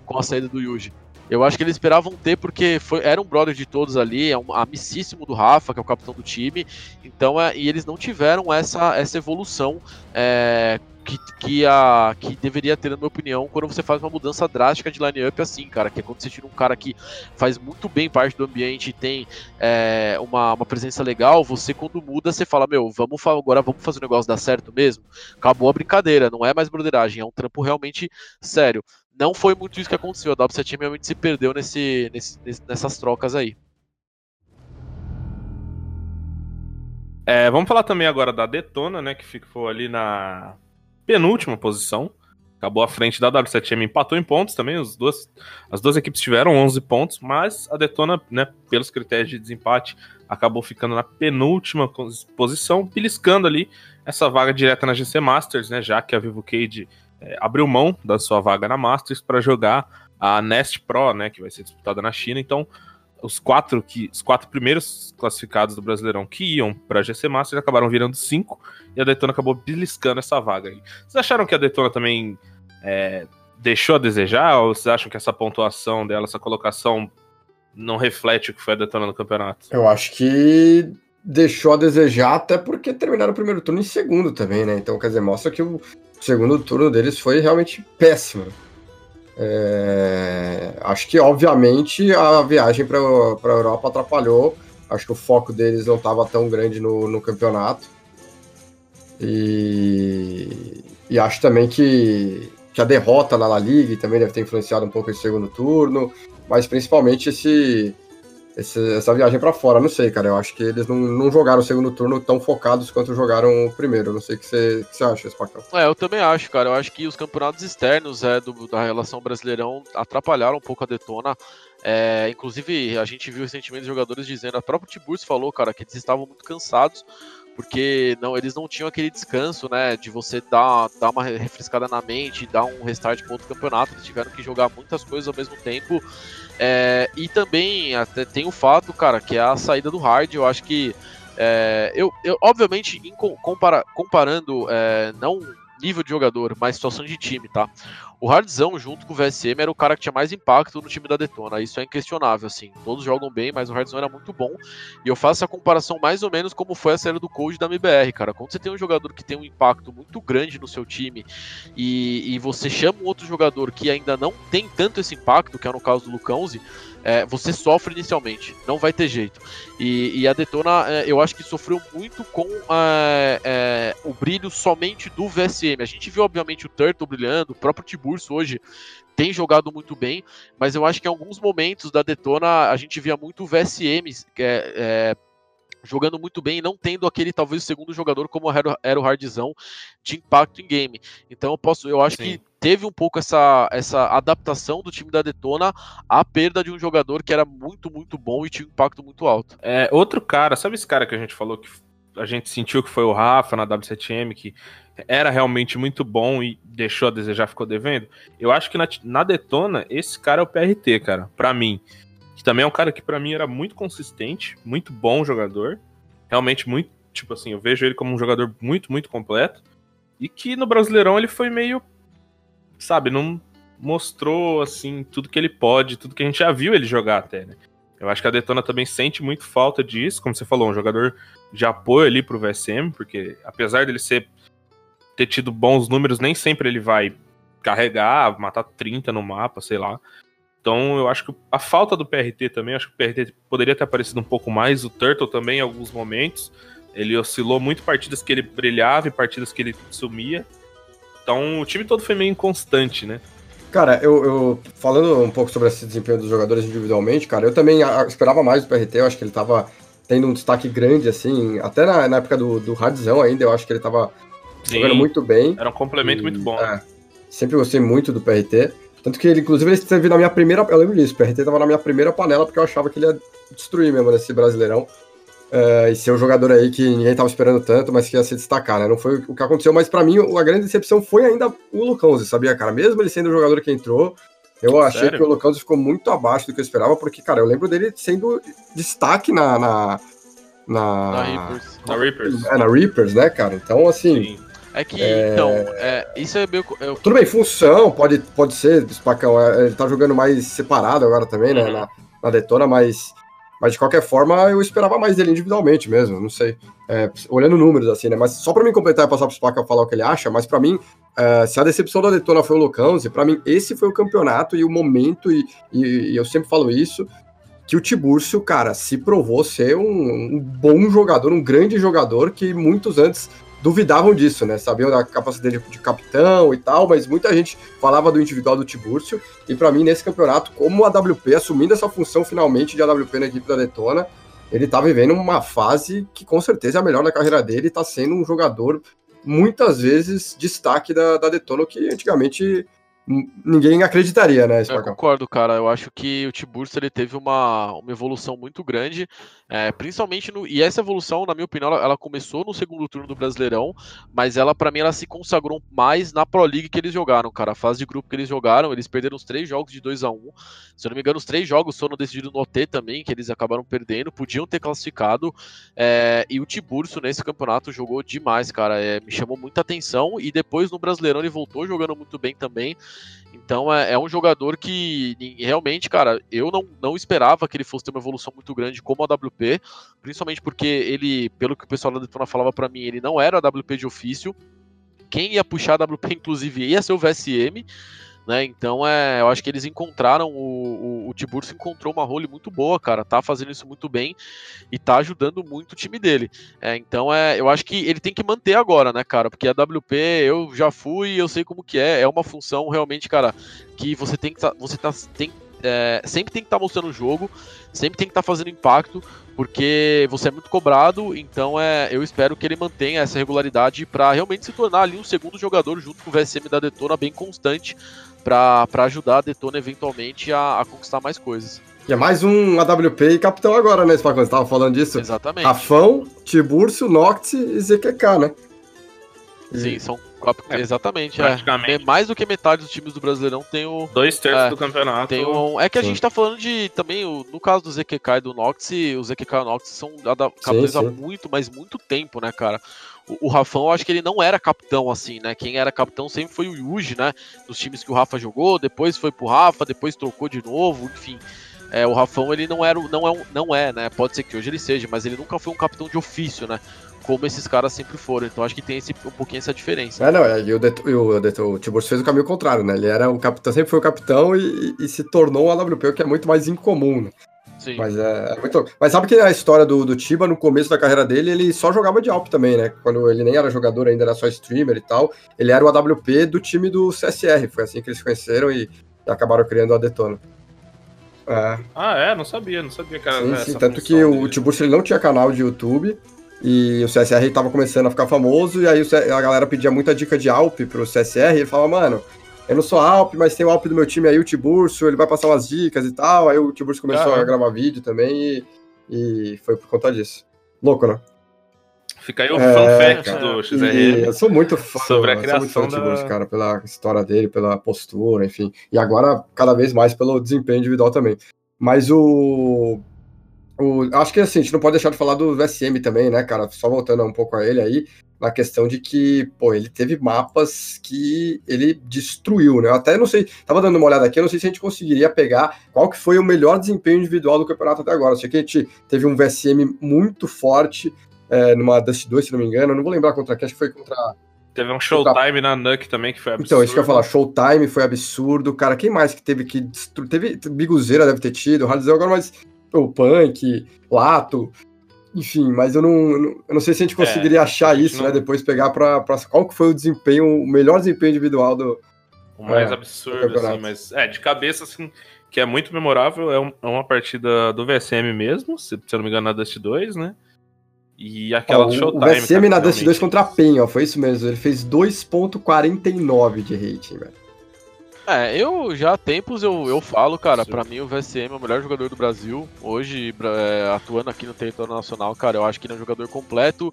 com a saída do Yuji. Eu acho que eles esperavam ter porque foi, era um brother de todos ali, é um amicíssimo do Rafa, que é o capitão do time. Então, é, e eles não tiveram essa, essa evolução é, que, que, a, que deveria ter, na minha opinião, quando você faz uma mudança drástica de line-up assim, cara. Que é quando você tira um cara que faz muito bem parte do ambiente e tem é, uma, uma presença legal, você quando muda, você fala, meu, vamos agora vamos fazer o negócio dar certo mesmo. Acabou a brincadeira, não é mais broderagem, é um trampo realmente sério. Não foi muito isso que aconteceu, a W7M realmente se perdeu nesse, nesse- nessas trocas aí. É, vamos falar também agora da Detona, né? Que ficou ali na penúltima posição. Acabou à frente da W7M, empatou em pontos também. Os duas, as duas equipes tiveram 11 pontos, mas a Detona, né, pelos critérios de desempate, acabou ficando na penúltima posição, beliscando ali essa vaga direta na GC Masters, né? Já que a Vivo Cade é, abriu mão da sua vaga na Masters para jogar a Nest Pro, né? Que vai ser disputada na China. Então, os quatro que os quatro primeiros classificados do Brasileirão que iam para a GC Masters acabaram virando cinco e a Detona acabou beliscando essa vaga aí. Vocês acharam que a Detona também é, deixou a desejar ou vocês acham que essa pontuação dela, essa colocação não reflete o que foi a Detona no campeonato? Eu acho que deixou a desejar, até porque terminaram o primeiro turno em segundo também, né? Então, quer dizer, mostra que o segundo turno deles foi realmente péssimo. É, Acho que, obviamente, a viagem para a Europa atrapalhou. Acho que o foco deles não estava tão grande no, no campeonato. E, e acho também que, que a derrota na La Liga também deve ter influenciado um pouco esse segundo turno, mas principalmente esse, esse- essa viagem para fora. Não sei, cara. Eu acho que eles não, não jogaram o segundo turno tão focados quanto jogaram o primeiro. Não sei o que você, que você acha, Spacão. É, eu também acho, cara. Eu acho que os campeonatos externos é, do- da relação Brasileirão atrapalharam um pouco a Detona. É, inclusive, a gente viu recentemente jogadores dizendo, a própria Tiburcio falou, cara, que eles estavam muito cansados, porque não, eles não tinham aquele descanso, né, de você dar, dar uma refrescada na mente, dar um restart para outro campeonato, eles tiveram que jogar muitas coisas ao mesmo tempo. É, e também até tem o fato, cara, que é a saída do hard, eu acho que é, eu, eu, obviamente, compara- comparando é, não nível de jogador, mas situação de time, tá? O Hardzão, junto com o VSM, era o cara que tinha mais impacto no time da Detona. Isso é inquestionável, assim. Todos jogam bem, mas o Hardzão era muito bom. E eu faço a comparação mais ou menos como foi a série do Cold da MBR, cara. Quando você tem um jogador que tem um impacto muito grande no seu time e, e você chama um outro jogador que ainda não tem tanto esse impacto, que é no caso do Lucãozi, é, você sofre inicialmente, não vai ter jeito. E, e a Detona, é, eu acho que sofreu muito com é, é o brilho somente do VSM. A gente viu, obviamente, o Turtle brilhando, o próprio Tiburcio hoje tem jogado muito bem, mas eu acho que em alguns momentos da Detona a gente via muito o VSM é, é, jogando muito bem e não tendo aquele talvez segundo jogador como era o Hardzão de impacto em game. Então eu posso, eu acho Sim. que teve um pouco essa, essa adaptação do time da Detona à perda de um jogador que era muito, muito bom e tinha um impacto muito alto. É, outro cara, sabe esse cara que a gente falou que a gente sentiu que foi o Rafa na W7M, que era realmente muito bom e deixou a desejar, ficou devendo? Eu acho que na, na Detona, esse cara é o PRT, cara, para mim que também é um cara que para mim era muito consistente, muito bom jogador, realmente muito, tipo assim, eu vejo ele como um jogador muito, muito completo, e que no Brasileirão ele foi meio, sabe, não mostrou assim tudo que ele pode, tudo que a gente já viu ele jogar até, né? Eu acho que a Detona também sente muito falta disso, como você falou, um jogador de apoio ali pro VSM, porque apesar dele ser ter tido bons números, nem sempre ele vai carregar, matar 30 no mapa, sei lá. Então eu acho que a falta do PRT também, acho que o PRT poderia ter aparecido um pouco mais, o Turtle também em alguns momentos. Ele oscilou muito partidas que ele brilhava e partidas que ele sumia. Então o time todo foi meio inconstante, né? Cara, eu, eu, falando um pouco sobre esse desempenho dos jogadores individualmente, cara, eu também esperava mais do PRT, eu acho que ele tava tendo um destaque grande, assim, até na, na época do, do ainda, eu acho que ele tava Sim, jogando muito bem. Era um complemento e, muito bom. É, sempre gostei muito do PRT. Tanto que ele, inclusive, ele esteve na minha primeira. Eu lembro disso, o PRT tava na minha primeira panela, porque eu achava que ele ia destruir mesmo nesse brasileirão. Uh, e ser um jogador aí que ninguém tava esperando tanto, mas que ia se destacar, né? Não foi o que aconteceu, mas para mim a grande decepção foi ainda o Lucão, você sabia, cara? Mesmo ele sendo o jogador que entrou, eu achei Sério? que o Lucão ficou muito abaixo do que eu esperava, porque, cara, eu lembro dele sendo destaque na. Na, na, na Reapers. Na Reapers. É, na Reapers, né, cara? Então, assim. Sim é que, é... então, é, isso é meio. Eu... Tudo bem, função, pode, pode ser, Spacão. É, ele tá jogando mais separado agora também, né? Uhum. Na, na Detona, mas. Mas de qualquer forma, eu esperava mais dele individualmente mesmo, não sei. É, olhando números, assim, né? Mas só pra mim completar e passar pro Spacão falar o que ele acha, mas para mim, é, se a decepção da Detona foi o Lucãozi, para mim esse foi o campeonato e o momento, e, e, e eu sempre falo isso, que o Tiburcio, cara, se provou ser um, um, bom jogador, um grande jogador que muitos antes duvidavam disso, né? Sabiam da capacidade de, capitão e tal, mas muita gente falava do individual do Tiburcio. E para mim, nesse campeonato, como a AWP assumindo essa função finalmente de AWP na equipe da Detona, ele tá vivendo uma fase que com certeza é a melhor na carreira dele tá sendo um jogador muitas vezes destaque da, da Detona, que antigamente ninguém acreditaria, né, Eu concordo, cara. Eu acho que o Tiburcio ele teve uma, uma evolução muito grande, é, principalmente no. E essa evolução, na minha opinião, ela, ela começou no segundo turno do Brasileirão, mas ela, para mim, ela se consagrou mais na Pro League que eles jogaram, cara. A fase de grupo que eles jogaram, eles perderam os três jogos de 2 a 1 um. Se eu não me engano, os três jogos foram decididos no OT também, que eles acabaram perdendo, podiam ter classificado. É, e o Tiburcio nesse campeonato jogou demais, cara. É, me chamou muita atenção. E depois no Brasileirão ele voltou jogando muito bem também. Então é, é, um jogador que realmente, cara, eu não, não esperava que ele fosse ter uma evolução muito grande como a WP, principalmente porque ele, pelo que o pessoal da Detona falava para mim, ele não era a WP de ofício. Quem ia puxar a WP, inclusive, ia ser o VSM. Né? Então, é, eu acho que eles encontraram, o, o, o Tiburcio encontrou uma role muito boa, cara, tá fazendo isso muito bem e tá ajudando muito o time dele. É, então, é, eu acho que ele tem que manter agora, né, cara, porque a WP eu já fui, eu sei como que é, é uma função realmente, cara, que você tem que tá, você tá, tem, é, sempre tem que estar tá mostrando o jogo, sempre tem que estar tá fazendo impacto, porque você é muito cobrado, então é, eu espero que ele mantenha essa regularidade para realmente se tornar ali um segundo jogador junto com o VSM da Detona bem constante para ajudar a Detona eventualmente a, a, conquistar mais coisas. E é mais um AWP e capitão agora, né, Spacon? Você tava falando disso? Exatamente. Rafão, Tiburcio, Noct e ZQK, né? Sim, são Cap- É, Exatamente, é. praticamente. É Mais do que metade dos times do Brasileirão tem o. Dois terços É, do campeonato. Tem um, é que a Sim. gente tá falando de também, o- no caso do ZQK e do Nox, o ZQK e o Nox são capitães há muito, mas muito tempo, né, cara? O, o Rafão, eu acho que ele não era capitão assim, né? Quem era capitão sempre foi o Yuji, né? Dos times que o Rafa jogou, depois foi pro Rafa, depois trocou de novo, enfim. É, o Rafão, ele não era, o- não é, um- não é, né? Pode ser que hoje ele seja, mas ele nunca foi um capitão de ofício, né? Como esses caras sempre foram. Então acho que tem esse, um pouquinho essa diferença. É, não, é, e o, Det- o, Det- o Tiburcio fez o caminho contrário, né? Ele era o capitão, sempre foi o capitão e, e se tornou um AWP, o que é muito mais incomum, né? Sim. Mas é, é muito. Mas sabe que a história do, do Tiba, no começo da carreira dele, ele só jogava de Alp também, né? Quando ele nem era jogador, ainda era só streamer e tal. Ele era o AWP do time do CSR. Foi assim que eles se conheceram e, e acabaram criando a Detona. É, Ah, é? Não sabia, não sabia que era sim, sim. Tanto que o dele. Tiburcio ele não tinha canal de YouTube. E o CSR tava começando a ficar famoso, e aí a galera pedia muita dica de Alp pro CSR, e ele falava, mano, eu não sou Alp, mas tem o Alp do meu time aí, o Tiburcio, ele vai passar umas dicas e tal. Aí o Tiburcio começou Caramba. a gravar vídeo também, e, e foi por conta disso. Louco, né? Fica aí o É, fun fact cara. do XRM. eu sou muito fã, Sobre a eu sou muito fã criação do Tiburcio, da- cara, pela história dele, pela postura, enfim. E agora, cada vez mais pelo desempenho individual também. Mas o. o acho que assim, a gente não pode deixar de falar do VSM também, né, cara? Só voltando um pouco a ele aí, na questão de que, pô, ele teve mapas que ele destruiu, né? Eu até não sei, tava dando uma olhada aqui, eu não sei se a gente conseguiria pegar qual que foi o melhor desempenho individual do campeonato até agora. Eu sei que a gente teve um VSM muito forte é, numa Dust 2, se não me engano, eu não vou lembrar contra quem, acho que foi contra Teve um showtime na Nuke também que foi absurdo. então, isso que eu ia falar, Showtime foi absurdo. Cara, quem mais que teve que destruir? Teve Biguzeira deve ter tido, Hardzel agora, mas o Punk, Lato, enfim, mas eu não, eu não- eu não sei se a gente É, conseguiria achar gente isso, não- né? Depois pegar pra, pra. Qual que foi o desempenho, o melhor desempenho individual do. O mais É, absurdo, assim, mas é, de cabeça, assim, que é muito memorável, é, um- é uma partida do VSM mesmo, se, se eu não me engano, na Dust 2, né? E aquela Ó, do o, Showtime. o VSM na Dust 2 realmente. contra a PEN, ó, foi isso mesmo. Ele fez 2,49 de rating, velho. É, eu já há tempos eu, eu falo, cara, pra mim o VSM é o melhor jogador do Brasil. Hoje, é, atuando aqui no território nacional, cara, eu acho que ele é um jogador completo.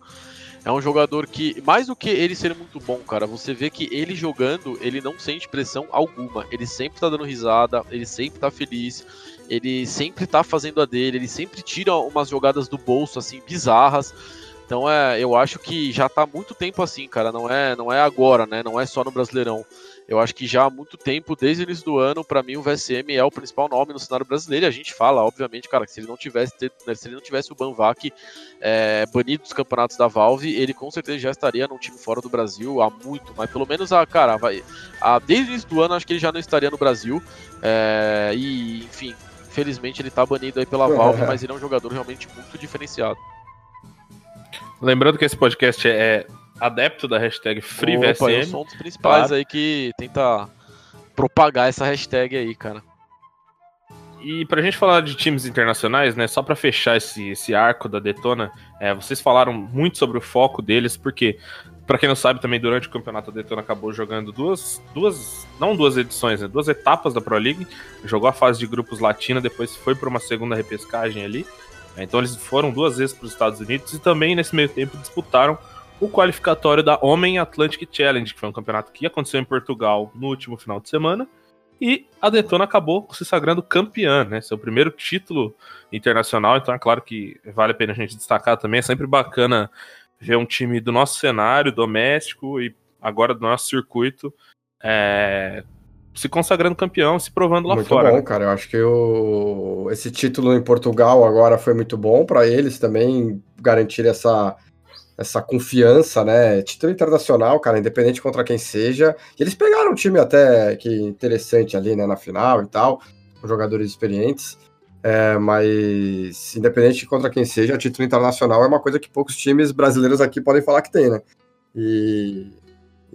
É um jogador que, mais do que ele ser muito bom, cara, você vê que ele jogando, ele não sente pressão alguma. Ele sempre tá dando risada, ele sempre tá feliz, ele sempre tá fazendo a dele, ele sempre tira umas jogadas do bolso, assim, bizarras. Então é, eu acho que já tá há muito tempo assim, cara. Não é, não é agora, né? Não é só no Brasileirão. Eu acho que já há muito tempo, desde o início do ano, pra mim o VSM é o principal nome no cenário brasileiro. E a gente fala, obviamente, cara, que se ele não tivesse, né, se ele não tivesse o Banvac é, banido dos campeonatos da Valve, ele com certeza já estaria num time fora do Brasil há muito, mas pelo menos a, cara, vai, a, desde o início do ano acho que ele já não estaria no Brasil. É, e, enfim, infelizmente ele tá banido aí pela Valve, mas ele é um jogador realmente muito diferenciado. Lembrando que esse podcast é adepto da hashtag Opa, eu FreeVSM. sou um dos principais Claro. aí que tenta propagar essa hashtag aí, cara. E pra gente falar de times internacionais, né, só pra fechar esse, esse arco da Detona, é, vocês falaram muito sobre o foco deles, porque, pra quem não sabe, também durante o campeonato a Detona acabou jogando duas, duas não duas edições, né, duas etapas da Pro League, jogou a fase de grupos latina, depois foi pra uma segunda repescagem ali, É, então eles foram duas vezes para os Estados Unidos e também nesse meio tempo disputaram o qualificatório da Homem Atlantic Challenge, que foi um campeonato que aconteceu em Portugal no último final de semana. E a Detona acabou se sagrando campeã, né? Seu primeiro título internacional. Então é claro que vale a pena a gente destacar também. É sempre bacana ver um time do nosso cenário, doméstico e agora do nosso circuito, é, se consagrando campeão, se provando lá muito fora. bom, né? cara. Eu acho que o... esse título em Portugal agora foi muito bom para eles também garantir essa, essa confiança, né? Título internacional, cara, independente contra quem seja. E eles pegaram um time até que interessante ali, né, na final e tal, com jogadores experientes. É, mas independente contra quem seja, título internacional é uma coisa que poucos times brasileiros aqui podem falar que tem, né? E,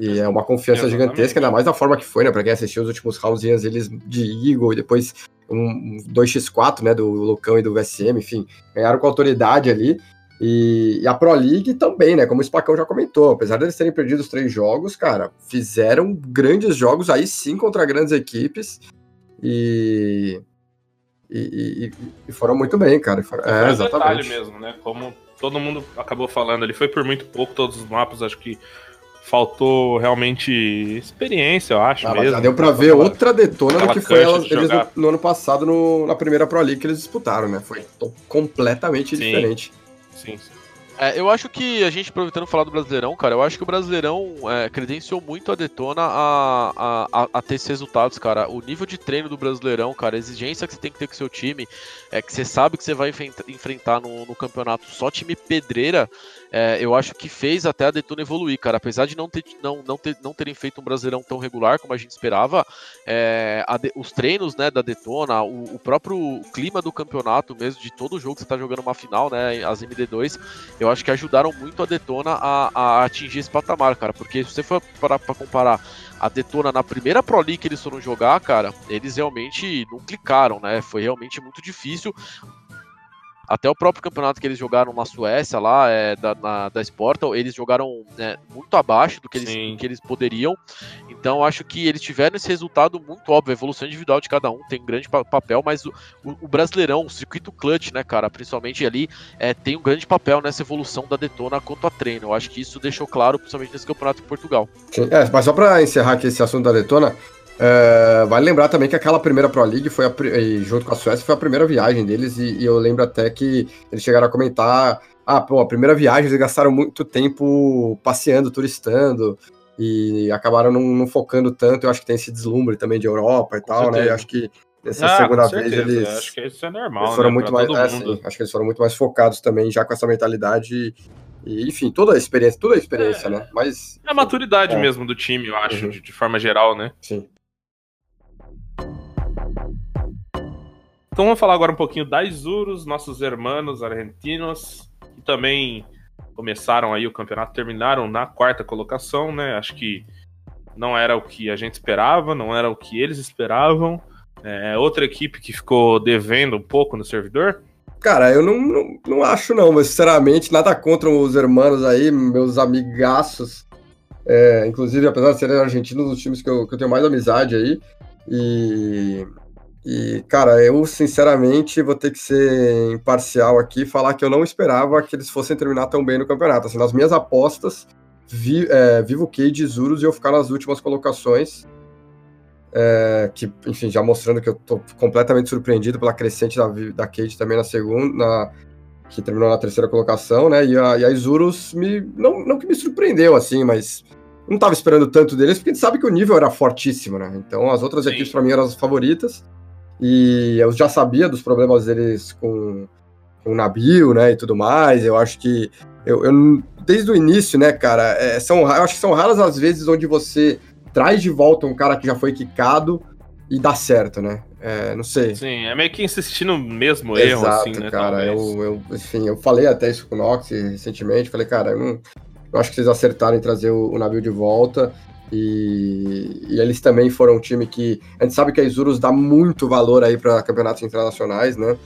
e é uma confiança Exatamente. gigantesca, ainda mais da forma que foi, né? Pra quem assistiu os últimos roundzinhos eles de Eagle e depois um 2x4, né? Do Lucão e do VSM, enfim, ganharam com autoridade ali. E, e a Pro League também, né? Como o Spacão já comentou, apesar deles terem perdido os três jogos, cara, fizeram grandes jogos aí sim contra grandes equipes e. E, e- foram muito bem, cara. Foram- É, exatamente. detalhe mesmo, né? Como todo mundo acabou falando, ele foi por muito pouco todos os mapas, acho que faltou realmente experiência, eu acho Ah, mesmo. já deu pra ver outra detona do aquela que foi elas, eles no, no ano passado no- na primeira Pro League que eles disputaram, né? Foi completamente Sim. diferente. Sim, sim. É, eu acho que a gente, aproveitando falar do Brasileirão, cara, eu acho que o Brasileirão é, credenciou muito a Detona a, a, a, a ter esses resultados, cara. O nível de treino do Brasileirão, cara, a exigência que você tem que ter com o seu time, é que você sabe que você vai enfrenta- enfrentar no, no campeonato só time pedreira, é, eu acho que fez até a Detona evoluir, cara. Apesar de não, ter, não, não, ter, não terem feito um Brasileirão tão regular como a gente esperava, é, a os treinos né, da Detona, o, o próprio clima do campeonato mesmo, de todo jogo que você tá jogando uma final, né, as MD2, eu acho que ajudaram muito a Detona a, a atingir esse patamar, cara. Porque se você for parar pra comparar a Detona na primeira Pro League que eles foram jogar, cara, eles realmente não clicaram, né? Foi realmente muito difícil. Até o próprio campeonato que eles jogaram na Suécia, lá, é, da, na, da Sportal, eles jogaram né, muito abaixo do que, eles, do que eles poderiam. Então, acho que eles tiveram esse resultado muito óbvio. A evolução individual de cada um tem um grande pa- papel, mas o, o- o Brasileirão, o circuito clutch, né, cara, principalmente ali, é, tem um grande papel nessa evolução da Detona quanto a treino. Eu acho que isso deixou claro, principalmente nesse campeonato em Portugal. Sim, é, mas só pra encerrar aqui esse assunto da Detona, é, vale lembrar também que aquela primeira Pro League foi a, junto com a Suécia foi a primeira viagem deles e, e eu lembro até que eles chegaram a comentar, ah, pô, a primeira viagem eles gastaram muito tempo passeando, turistando e acabaram não, não focando tanto, eu acho que tem esse deslumbre também de Europa e tal, né, certeza. eu acho que nessa Ah, segunda com vez eles, Acho que isso é normal, eles foram né, muito pra mais, é, acho que eles foram muito mais focados também já com essa mentalidade e, enfim, toda a experiência, toda a experiência, né, mas... É a maturidade É. mesmo do time, eu acho, Uhum. de, de forma geral, né? Sim. Então vamos falar agora um pouquinho da Isurus, nossos hermanos argentinos, que também começaram aí o campeonato, terminaram na quarta colocação, né? Acho que não era o que a gente esperava, não era o que eles esperavam. É outra equipe que ficou devendo um pouco no servidor. Cara, eu não, não, não acho não, mas sinceramente, nada contra os hermanos aí, meus amigaços. É, inclusive, apesar de serem argentinos, os times que eu, que eu tenho mais amizade aí. E, e, cara, eu sinceramente vou ter que ser imparcial aqui e falar que eu não esperava que eles fossem terminar tão bem no campeonato. Assim, nas minhas apostas, vi, é, Vivo Cade e Zurus iam ficar nas últimas colocações. É, que, enfim, já mostrando que eu tô completamente surpreendido pela crescente da, da Cade também na segunda, na- que terminou na terceira colocação, né? E a, e a Isurus me, não, não que me surpreendeu, assim, mas não tava esperando tanto deles, porque a gente sabe que o nível era fortíssimo, né? Então as outras Sim. equipes para mim eram as favoritas. E eu já sabia dos problemas deles com, com o Nabil, né? E tudo mais. Eu acho que eu, eu- desde o início, né, cara, é, são, eu acho que são raras as vezes onde você traz de volta um cara que já foi quicado e dá certo, né? É, não sei. Sim, é meio que insistindo no mesmo erro, Exato, assim, né? cara. Eu, eu, enfim, eu falei até isso com o Nox recentemente. Falei, cara, eu, não, eu acho que vocês acertaram em trazer o, o navio de volta. E, e eles também foram um time que. A gente sabe que a Isurus dá muito valor aí para campeonatos internacionais, né?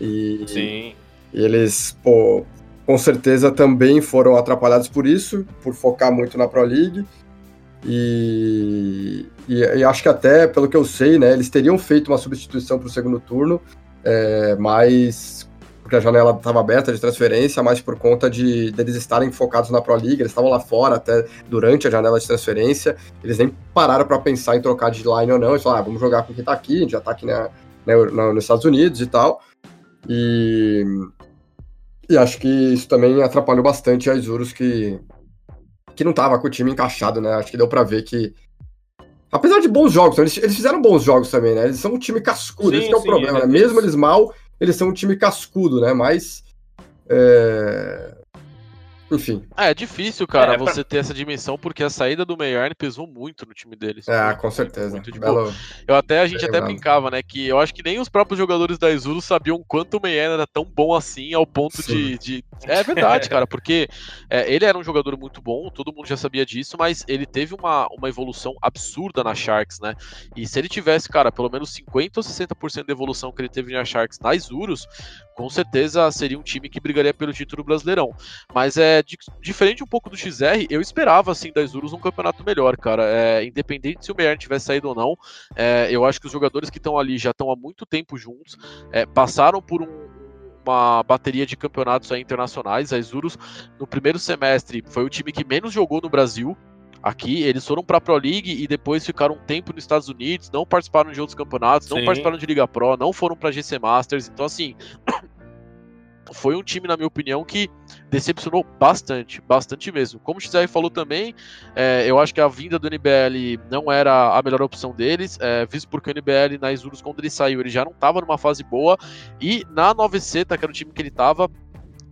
E, Sim. e eles, pô, com certeza também foram atrapalhados por isso, por focar muito na Pro League. E, e, e acho que até, pelo que eu sei, né, eles teriam feito uma substituição para o segundo turno, é, mas porque a janela estava aberta de transferência, mas por conta de deles estarem focados na Pro League, eles estavam lá fora até durante a janela de transferência, eles nem pararam para pensar em trocar de line ou não, eles falaram, ah, vamos jogar com quem tá aqui, a gente já tá aqui na, né, na- nos Estados Unidos e tal. E, e acho que isso também atrapalhou bastante a Isurus, que, que não tava com o time encaixado, né? Acho que deu pra ver que. Apesar de bons jogos, eles, eles fizeram bons jogos também, né? Eles são um time cascudo, Sim, esse que é o sim, problema, né? eles- Mesmo eles mal, eles são um time cascudo, né? Mas. é, Enfim, É, é difícil, cara, É, pra- você ter essa dimensão, porque a saída do Meiarne pesou muito no time deles. é, com certeza. muito de boa. Belo, Eu até, a gente Bem até lembrado. brincava, né, que eu acho que nem os próprios jogadores da Izulu sabiam quanto o Meier era tão bom assim, ao ponto de, de- É verdade, cara, porque é, ele era um jogador muito bom, todo mundo já sabia disso, mas ele teve uma, uma evolução absurda na Sharks, né? E se ele tivesse, cara, pelo menos 50 ou 60% da evolução que ele teve na Sharks na Isurus, com certeza seria um time que brigaria pelo título brasileirão. Mas é di- diferente um pouco do XR, eu esperava assim da Isurus um campeonato melhor, cara. É, independente se o Meier tivesse saído ou não, é, eu acho que os jogadores que estão ali já estão há muito tempo juntos, é, passaram por um- uma bateria de campeonatos internacionais. A Isurus, no primeiro semestre, foi o time que menos jogou no Brasil. Aqui. Eles foram pra Pro League e depois ficaram um tempo nos Estados Unidos, não participaram de outros campeonatos, não Sim. participaram de Liga Pro, não foram pra GC Masters. Então, assim, foi um time, na minha opinião, que decepcionou bastante, bastante mesmo. Como o XR falou também, é, eu acho que a vinda do NBL não era a melhor opção deles, é, visto porque o NBL na Isurus, quando ele saiu, ele já não estava numa fase boa, e na 9C, que era o time que ele estava,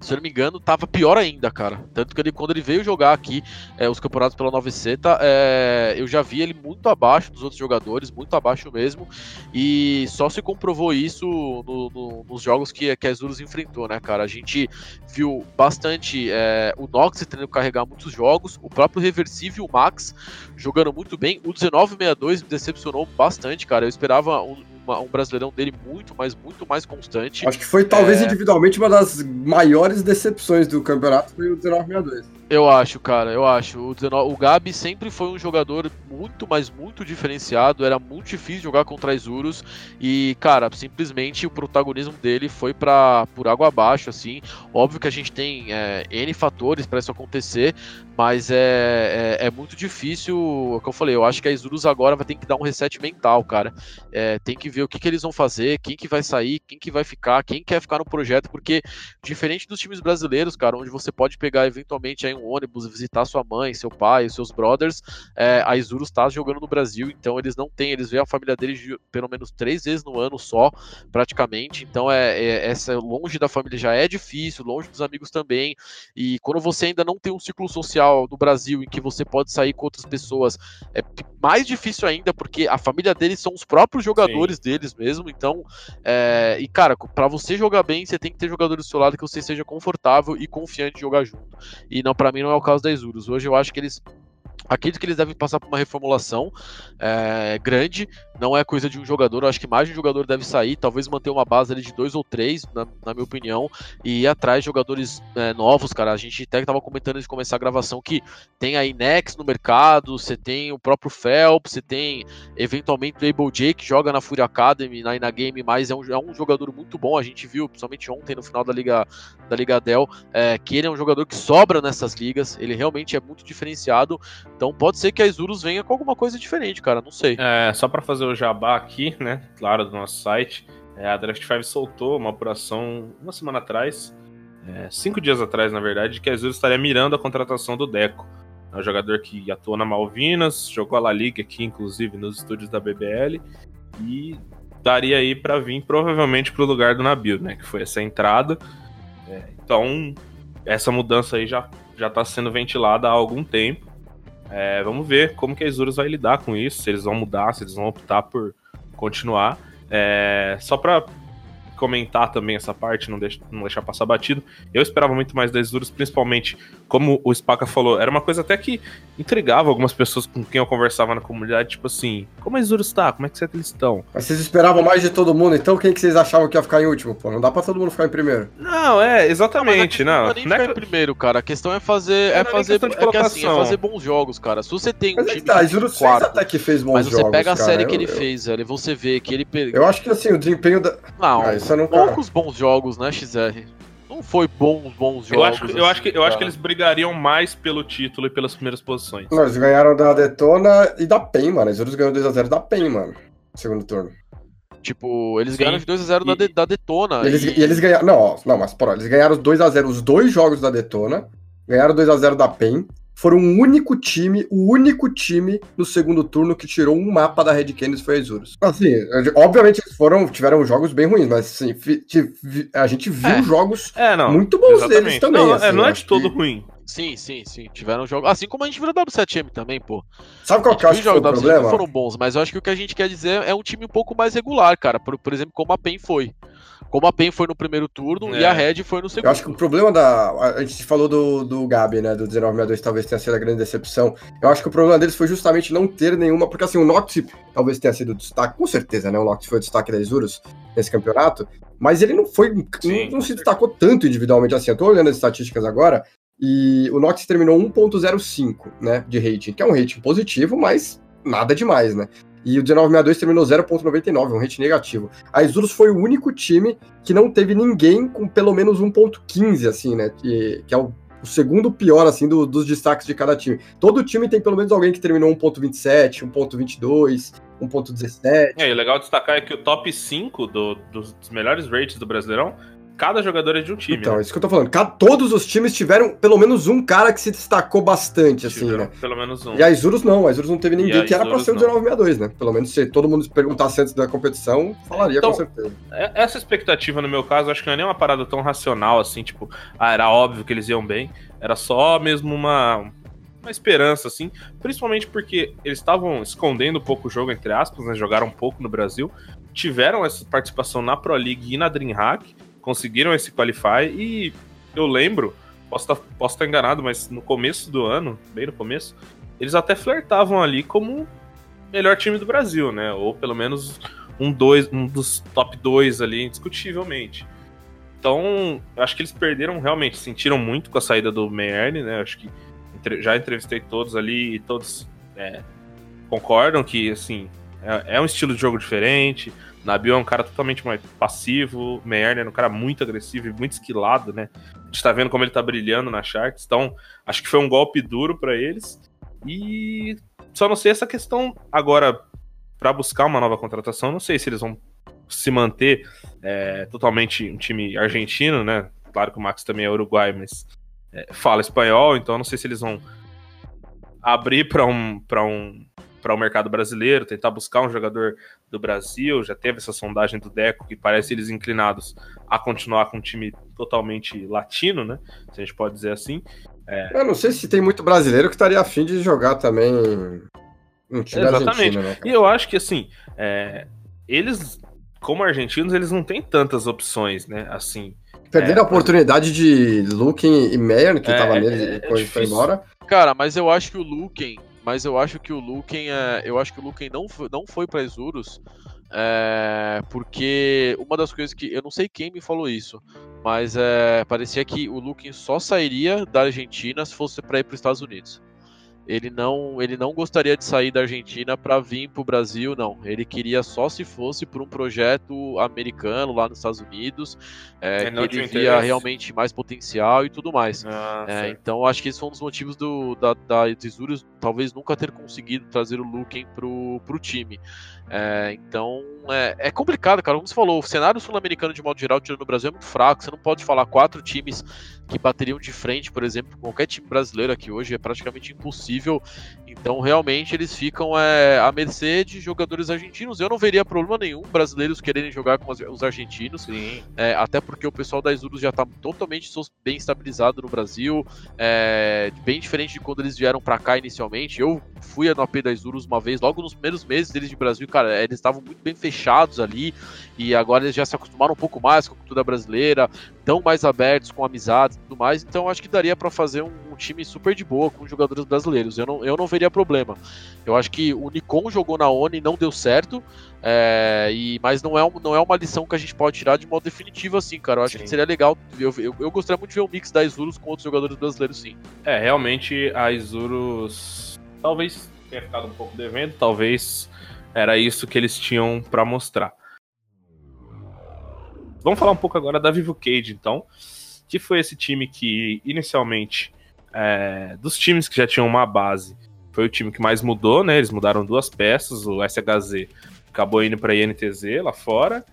se eu não me engano, tava pior ainda, cara. Tanto que ele, quando ele veio jogar aqui é, os campeonatos pela 9C, tá, é, eu já vi ele muito abaixo dos outros jogadores, muito abaixo mesmo. E só se comprovou isso no- no- nos jogos que, que a enfrentou, né, cara? A gente viu bastante é, o Nox tendo que carregar muitos jogos, o próprio Reversive e o Max jogando muito bem. O 1962 me decepcionou bastante, cara. Eu esperava um, uma- um brasileirão dele muito, mas muito mais constante. Acho que foi talvez É. individualmente uma das maiores decepções do campeonato foi o 1962. Eu acho, cara, eu acho. O, 19 o Gabi sempre foi um jogador muito, mas muito diferenciado. Era muito difícil jogar contra Isurus. E, cara, simplesmente o protagonismo dele foi para por água abaixo, assim. Óbvio que a gente tem é, N fatores para isso acontecer, mas é, é, é muito difícil. É o que eu falei, eu acho que a Isurus agora vai ter que dar um reset mental, cara. É, tem que ver o que, que eles vão fazer, quem que vai sair, quem que vai ficar, quem quer ficar no projeto, porque diferente dos times brasileiros, cara, onde você pode pegar eventualmente aí um ônibus, visitar sua mãe, seu pai, seus brothers, é, a Isurus tá jogando no Brasil, então eles não têm, eles veem a família deles de- pelo menos três vezes no ano só, praticamente, então é, é- essa longe da família já é difícil, longe dos amigos também, e quando você ainda não tem um ciclo social no Brasil em que você pode sair com outras pessoas, é mais difícil ainda, porque a família deles são os próprios jogadores deles mesmo, então é, e cara, para você jogar bem, você tem que ter jogadores do seu lado que você seja confortável e confiante de jogar junto. E não, para mim não é o caso da Isurus. Hoje eu acho que eles Acredito que eles devem passar por uma reformulação é, grande, não é coisa de um jogador, eu acho que mais de um jogador deve sair, talvez manter uma base ali de dois ou três, na, na minha opinião, e ir atrás de jogadores é, novos, cara. A gente até estava comentando antes de começar a gravação que tem aí Nex no mercado, você tem o próprio Phelps, você tem eventualmente o Able J que joga na Fury Academy, na, na Game, mas é um, é um jogador muito bom, a gente viu, principalmente ontem no final da Liga, da Liga Dell, é, que ele é um jogador que sobra nessas ligas, ele realmente é muito diferenciado, então pode ser que a Isurus venha com alguma coisa diferente, cara, não sei. É, só pra fazer o jabá aqui, né? Claro, do nosso site. é, a Draft 5 soltou uma apuração uma semana atrás, é, cinco dias atrás, na verdade, que a Azul estaria mirando a contratação do Deco. É um jogador que atua na Malvinas, jogou a La Liga aqui, inclusive, nos estúdios da BBL, e daria aí pra vir provavelmente pro lugar do Nabil, né? Que foi essa entrada. É, então, essa mudança aí já, já tá sendo ventilada há algum tempo. É, vamos ver como que a Isurus vai lidar com isso, se eles vão mudar, se eles vão optar por continuar. É, só pra comentar também essa parte, não, deixa, não deixar passar batido, eu esperava muito mais da Isurus, principalmente, como o Spaca falou, era uma coisa até que intrigava algumas pessoas com quem eu conversava na comunidade, tipo assim, como a Isurus tá? Como é que eles estão? Mas vocês esperavam mais de todo mundo, então quem que vocês achavam que ia ficar em último, pô? Não dá pra todo mundo ficar em primeiro. Não, é, exatamente, Não, não. é nem não é ficar que- em primeiro, cara. A questão é fazer. É é fazer. É, que assim, é fazer bons jogos, cara. Se você tem um Mas é time que tá, a Isurus quarto, até que fez bons mas você jogos, pega a cara. série Eu- que ele eu- fez, velho, e você vê que ele pegou. Eu acho que assim, o desempenho da. Não, Ah, isso eu nunca- poucos bons jogos, né, XR? Não foi bons, bons jogos. Eu acho, que- eu, acho que, eu acho cara. que eles brigariam mais pelo título e pelas primeiras posições. Não, eles ganharam da Detona e da PEN, mano. Isurus ganhou 2x0 da PEN, mano. Segundo turno. Tipo, eles Sim. ganharam de 2x0 da, de- da Detona. E eles, e- e eles ganharam. Não, ó, não, mas porra, eles ganharam 2x0 os dois jogos da Detona. Ganharam 2x0 da PEN. Foram o único time, o único time no segundo turno que tirou um mapa da Red Canids foi a Isurus. Assim, obviamente eles foram, tiveram jogos bem ruins, mas assim, a gente viu É. jogos É, não. muito bons deles Exatamente. também. não, assim, é, não é de todo que- ruim. Sim, sim, sim. Tiveram jogos. Assim como a gente viu no W7M também, pô. Sabe qual que eu acho que foi o jogos da W7M problema? foram bons, mas eu acho que o que a gente quer dizer é um time um pouco mais regular, cara. Por, por exemplo, como a PEN foi. Como a PEN foi no primeiro turno e É. a Red foi no segundo. Eu acho que o problema da. A gente falou do, do Gabi, né? Do 1962, talvez tenha sido a grande decepção. Eu acho que o problema deles foi justamente não ter nenhuma. Porque assim, o Nox talvez tenha sido o destaque, com certeza, né? O Nox foi o destaque da Isurus nesse campeonato. Mas ele não foi. Sim, não, não se destacou tanto individualmente assim. Eu tô olhando as estatísticas agora. E o Nox terminou 1.05, né? De rating, que é um rating positivo, mas nada demais, né? E o 1962 terminou 0.99, um rating negativo. A Isurus foi o único time que não teve ninguém com pelo menos 1.15, assim, né? Que, que é o o segundo pior, assim, do- dos destaques de cada time. Todo time tem pelo menos alguém que terminou 1.27, 1.22, 1.17. É, e legal destacar é que o top 5 do- dos melhores rates do Brasileirão, cada jogador é de um time. Então, né? é isso que eu tô falando. Ca- Todos os times tiveram pelo menos um cara que se destacou bastante, assim, Tiveram né? Pelo menos um. E a Isurus não, a Isurus não teve ninguém que era pra ser o não. 1962, né? Pelo menos se todo mundo perguntasse antes da competição, falaria Então, com certeza. É- Essa expectativa, no meu caso, acho que não é nem uma parada tão racional assim, tipo, ah, era óbvio que eles iam bem. Era só mesmo uma, uma esperança, assim. Principalmente porque eles estavam escondendo um pouco o jogo, entre aspas, né? Jogaram um pouco no Brasil. Tiveram essa participação na Pro League e na DreamHack. Conseguiram esse Qualify. E eu lembro, posso estar posso estar enganado, mas no começo do ano, bem no começo, eles até flertavam ali como melhor time do Brasil, né? Ou pelo menos um, dois, um dos top 2 ali, indiscutivelmente. Então, acho que eles perderam realmente, sentiram muito com a saída do Meierne, né? Acho que entre- já entrevistei todos ali e todos é, concordam que, assim, é, é um estilo de jogo diferente. Nabil é um cara totalmente mais passivo, Meierne é um cara muito agressivo e muito esquilado, né? A gente tá vendo como ele tá brilhando na Sharks, então acho que foi um golpe duro pra eles. E só não sei essa questão agora para buscar uma nova contratação, não sei se eles vão se manter é, totalmente um time argentino, né? Claro que o Max também é uruguai, mas é, fala espanhol, então não sei se eles vão abrir para um para um para o mercado brasileiro, tentar buscar um jogador do Brasil. Já teve essa sondagem do Deco que parece eles inclinados a continuar com um time totalmente latino, né? Se a gente pode dizer assim. Eu não sei se tem muito brasileiro que estaria afim de jogar também um time Exatamente. argentino, né? E eu acho que assim, é, eles, como argentinos, eles não têm tantas opções, né? Assim, Perderam É, a oportunidade de Luken e Meyer, que É, tava é, nele é e foi, foi embora. Cara, mas eu acho que o Luken, mas eu acho que o Luken, é, eu acho que o Luken não foi, não foi para Isurus, é, porque uma das coisas que eu não sei quem me falou isso, mas é, parecia que o Luken só sairia da Argentina se fosse para ir para os Estados Unidos. Ele não, ele não gostaria de sair da Argentina para vir para o Brasil, não. Ele queria só se fosse por um projeto americano lá nos Estados Unidos, é, Ele que ele via realmente mais potencial e tudo mais. ah, É, então acho que esse foi um dos motivos do, da, da Isurus talvez nunca ter conseguido trazer o Luken pro, pro time. É, então é, é complicado, cara. Como você falou, o cenário sul-americano de modo geral, tirando o Brasil, é muito fraco. Você não pode falar quatro times que bateriam de frente, por exemplo, qualquer time brasileiro aqui hoje, é praticamente impossível. Então, realmente, eles ficam é, à mercê de jogadores argentinos. Eu não veria problema nenhum brasileiros quererem jogar com os, os argentinos. É, até porque o pessoal da Isurus já está totalmente bem estabilizado no Brasil, é, bem diferente de quando eles vieram para cá inicialmente. Eu fui no AP da Isurus uma vez, logo nos primeiros meses deles de Brasil, cara, eles estavam muito bem fechados ali, e agora eles já se acostumaram um pouco mais com a cultura brasileira, estão mais abertos com amizades e tudo mais, então acho que daria para fazer um, um time super de boa com jogadores brasileiros. Eu não, eu não veria problema. Eu acho que o Nikon jogou na ONI e não deu certo, é, e, mas não é, um- não é uma lição que a gente pode tirar de modo definitivo assim, cara. Eu acho Sim. que seria legal. Eu, eu, eu gostaria muito de ver um mix da Isurus com outros jogadores brasileiros, sim. É, realmente a Isurus talvez tenha ficado um pouco devendo, talvez era isso que eles tinham pra mostrar. Vamos falar um pouco agora da Vivo Cage, então, que foi esse time que inicialmente é, dos times que já tinham uma base, foi o time que mais mudou, né? Eles mudaram duas peças, o SHZ acabou indo pra INTZ lá fora.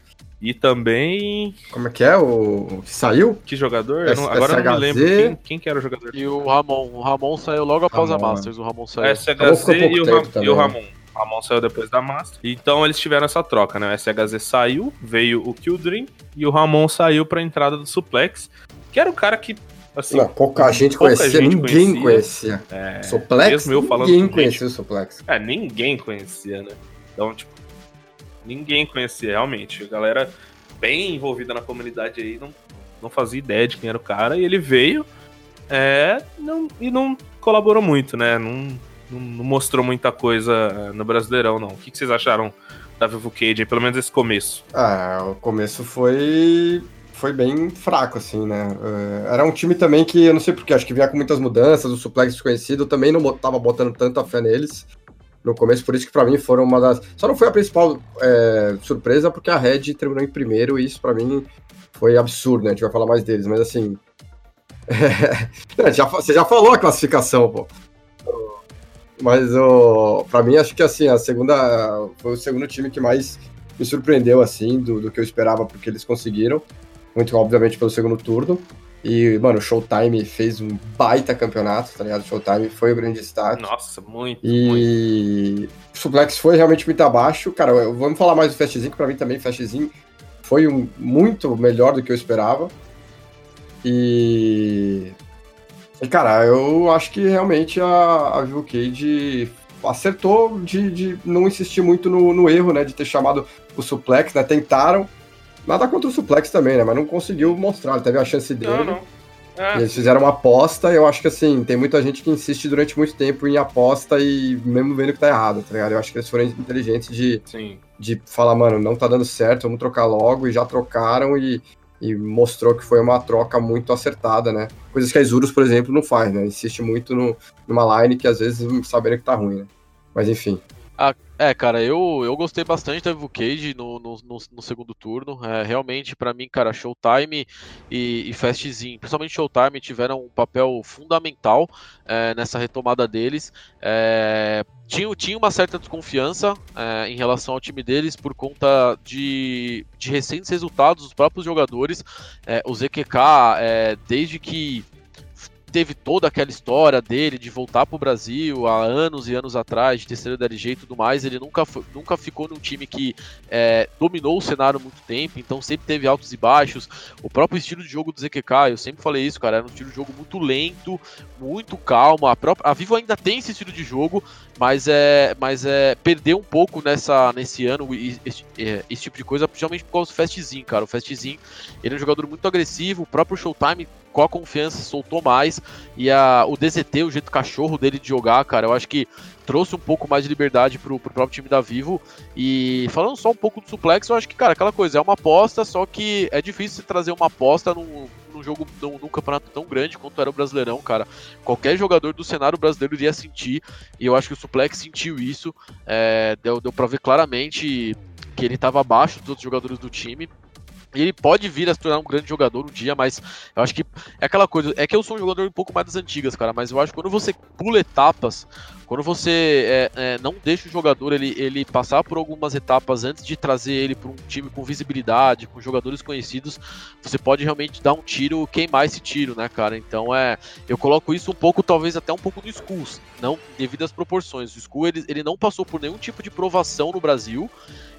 E também. Como é que é? O que saiu? Que jogador? Não- S- agora eu não me SHZ. lembro quem, quem que era o jogador. E o Ramon. O Ramon saiu logo após Ramon, a Masters. O Ramon saiu. SHZ e o, Ram- também, e o? Ramon. O Ramon saiu depois da Master. Então eles tiveram essa troca, né? O SHZ saiu, veio o Kildream e o Ramon saiu pra entrada do Suplex, que era o cara que, assim, Não, pouca gente pouca conhecia, gente ninguém conhecia. conhecia. é, Suplex, mesmo eu falando ninguém conhecia o Suplex. É, ninguém conhecia, né? Então, tipo, ninguém conhecia realmente. A galera bem envolvida na comunidade aí não, não fazia ideia de quem era o cara. E ele veio é, não, e não colaborou muito, né? Não, não, mostrou muita coisa é, no Brasileirão, não. O que, que vocês acharam da Vivo Cage pelo menos esse começo? Ah, o começo foi foi bem fraco, assim, né? Eh, Era um time também que, eu não sei porquê, acho que vinha com muitas mudanças, o Suplex desconhecido, eu também não tava botando tanta fé neles no começo, por isso que pra mim foram uma das... Só não foi a principal eh, surpresa, porque a Red terminou em primeiro, e isso pra mim foi absurdo, né? A gente vai falar mais deles, mas assim... É, já, você já falou a classificação, pô. Mas o, pra mim, acho que assim, a segunda. Foi o segundo time que mais me surpreendeu, assim, do, do que eu esperava, porque eles conseguiram. Muito, obviamente, pelo segundo turno. E, mano, o Showtime fez um baita campeonato, tá ligado? O Showtime foi o grande destaque. Nossa, muito, muito. E o Suplex foi realmente muito abaixo. Cara, eu- vamos falar mais do Fastzinho, que pra mim também o Fastzinho foi um, muito melhor do que eu esperava. E. Cara, eu acho que realmente a, a Vivo Cage acertou de, de não insistir muito no, no erro, né? De ter chamado o Suplex, né? Tentaram. Nada contra o Suplex também, né? Mas não conseguiu mostrar. Ele teve a chance dele. Não, não. É, eles fizeram uma aposta, e eu acho que assim, tem muita gente que insiste durante muito tempo em aposta e mesmo vendo que tá errado, tá ligado? Eu acho que eles foram inteligentes de, sim. de falar, mano, não tá dando certo, vamos trocar logo, e já trocaram e, e mostrou que foi uma troca muito acertada, né? Coisas que a Isurus, por exemplo, não faz, né? Insiste muito no, numa line que às vezes sabendo que tá ruim, né? Mas enfim. É, cara, eu, eu gostei bastante da Evil Cage no, no, no, no segundo turno. É, realmente, pra mim, cara, Showtime e, e Fastzinho, principalmente Showtime, tiveram um papel fundamental é, nessa retomada deles. É, tinha, tinha uma certa desconfiança é, em relação ao time deles por conta de, de recentes resultados dos próprios jogadores. É, o ZQK, é, desde que teve toda aquela história dele de voltar pro Brasil há anos e anos atrás, de terceiro DLG e tudo mais, ele nunca, foi- nunca ficou num time que é, dominou o cenário muito tempo, então sempre teve altos e baixos. O próprio estilo de jogo do ZQK, eu sempre falei isso, cara, era um estilo de jogo muito lento, muito calmo. A, própria, a Vivo ainda tem esse estilo de jogo, mas é, mas é perdeu um pouco nessa, nesse ano esse, esse tipo de coisa, principalmente por causa do Fastzinho, cara. O Fastzinho, ele é um jogador muito agressivo, o próprio Showtime com a confiança soltou mais e a, o DZT, o jeito cachorro dele de jogar, cara, eu acho que trouxe um pouco mais de liberdade pro, pro próprio time da Vivo. E falando só um pouco do suplex, eu acho que, cara, aquela coisa, é uma aposta, só que é difícil trazer uma aposta num, num jogo, num, num campeonato tão grande quanto era o Brasileirão, cara. Qualquer jogador do cenário brasileiro iria sentir, e eu acho que o suplex sentiu isso. É, deu, deu pra ver claramente que ele estava abaixo dos outros jogadores do time. Ele pode vir a se tornar um grande jogador um dia, mas eu acho que é aquela coisa. É que eu sou um jogador um pouco mais das antigas, cara, mas eu acho que quando você pula etapas, quando você é, é, não deixa o jogador ele, ele passar por algumas etapas antes de trazer ele para um time com visibilidade, com jogadores conhecidos, você pode realmente dar um tiro, queimar esse tiro, né, cara? Então é. Eu coloco isso um pouco, talvez até um pouco no Skulls, não devido às proporções. O Skull ele, ele não passou por nenhum tipo de provação no Brasil,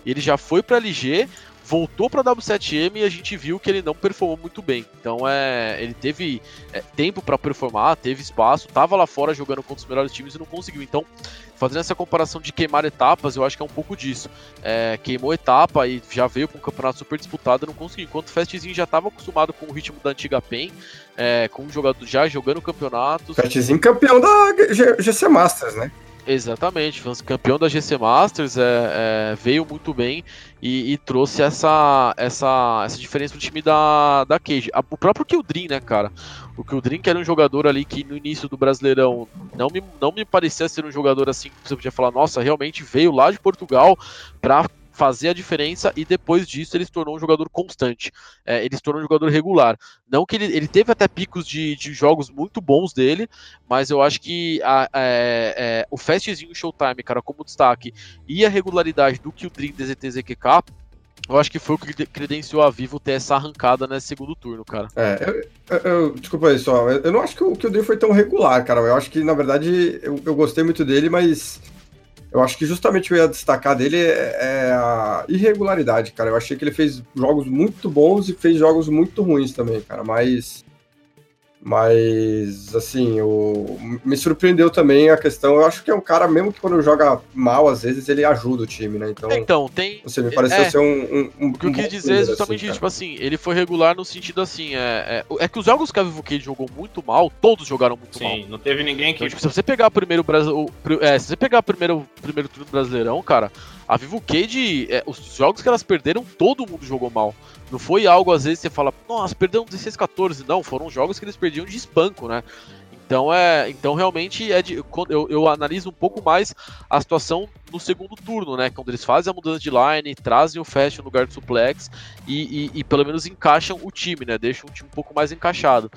ele já foi para LG, voltou para W7M e a gente viu que ele não performou muito bem. Então é, ele teve é, tempo para performar, teve espaço, tava lá fora jogando contra os melhores times e não conseguiu. Então, fazendo essa comparação de queimar etapas, eu acho que é um pouco disso. É, queimou etapa e já veio para um campeonato super disputado e não conseguiu. Enquanto o Fastzinho já estava acostumado com o ritmo da antiga PEN, é, com um jogador já jogando campeonatos. Fatzinho campeão da GC Masters, né? Exatamente, foi campeão da GC Masters, é, é, veio muito bem e, e trouxe essa, essa, essa diferença pro time da, da Cage. O próprio Kildrin, né, cara? O Kildrin, que era um jogador ali que no início do Brasileirão não me, não me parecia ser um jogador assim que você podia falar, nossa, realmente veio lá de Portugal pra fazer a diferença e depois disso ele se tornou um jogador constante. É, ele se tornou um jogador regular. Não que ele, ele teve até picos de, de jogos muito bons dele, mas eu acho que a- é, é, o Fastzinho Showtime, cara, como destaque, e a regularidade do Kildrin DZT ZQK, eu acho que foi o que credenciou a Vivo ter essa arrancada nesse segundo turno, cara. É, eu, eu- desculpa aí só, eu não acho que o, Dream foi tão regular, cara. Eu acho que, na verdade, eu, eu gostei muito dele, mas eu acho que justamente eu ia destacar dele é, é a irregularidade, cara. Eu achei que ele fez jogos muito bons e fez jogos muito ruins também, cara. Mas. Mas, assim, o, me surpreendeu também a questão. Eu acho que é um cara, mesmo que quando joga mal, às vezes ele ajuda o time, né? Então, Então, tem. você me pareceu é. ser um. um, um O que eu quis dizer é justamente assim, tipo assim, ele foi regular no sentido assim, é, é, é que os jogos que a Vivo Cage jogou muito mal, todos jogaram muito mal. Sim, não teve ninguém que. Então, tipo, se você pegar primeiro Brasil, é, se você pegar primeiro primeiro turno do Brasileirão, cara, a Vivo Cage, é, os jogos que elas perderam, todo mundo jogou mal. Não foi algo às vezes você fala, nossa, perderam 16 14, não, foram jogos que eles perdiam de espanco, né? Então é, então realmente é de, eu, eu analiso um pouco mais a situação no segundo turno, né? Quando eles fazem a mudança de line, trazem o Fast no lugar do suplex e, e, e pelo menos encaixam o time, né? Deixam o time um pouco mais encaixado.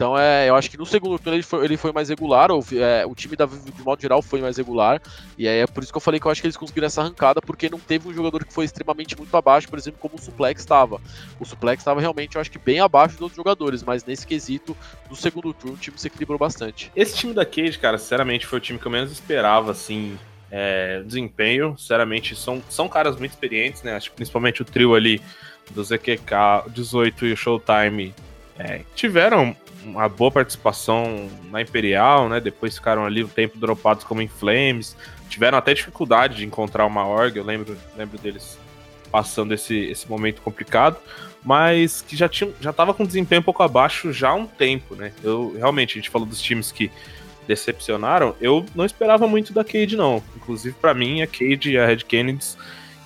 Então é, eu acho que no segundo turno ele foi, ele foi mais regular, ou, é, o time da de modo geral foi mais regular, e aí é por isso que eu falei que eu acho que eles conseguiram essa arrancada, porque não teve um jogador que foi extremamente muito abaixo, por exemplo, como o Suplex estava. O Suplex estava realmente, eu acho que bem abaixo dos outros jogadores, mas nesse quesito, no segundo turno, o time se equilibrou bastante. Esse time da Cage, cara, sinceramente, foi o time que eu menos esperava, assim, é, desempenho. Sinceramente, são, são caras muito experientes, né? Acho que principalmente o trio ali do ZQK 18 e o Showtime é, tiveram uma boa participação na Imperial, né? Depois ficaram ali um tempo dropados como em Flames. Tiveram até dificuldade de encontrar uma org, eu lembro, lembro deles passando esse, esse momento complicado, mas que já tinha, já tava com desempenho um pouco abaixo já há um tempo, né? Eu realmente a gente falou dos times que decepcionaram, eu não esperava muito da Cade não. Inclusive para mim a Cade e a Red Kennedy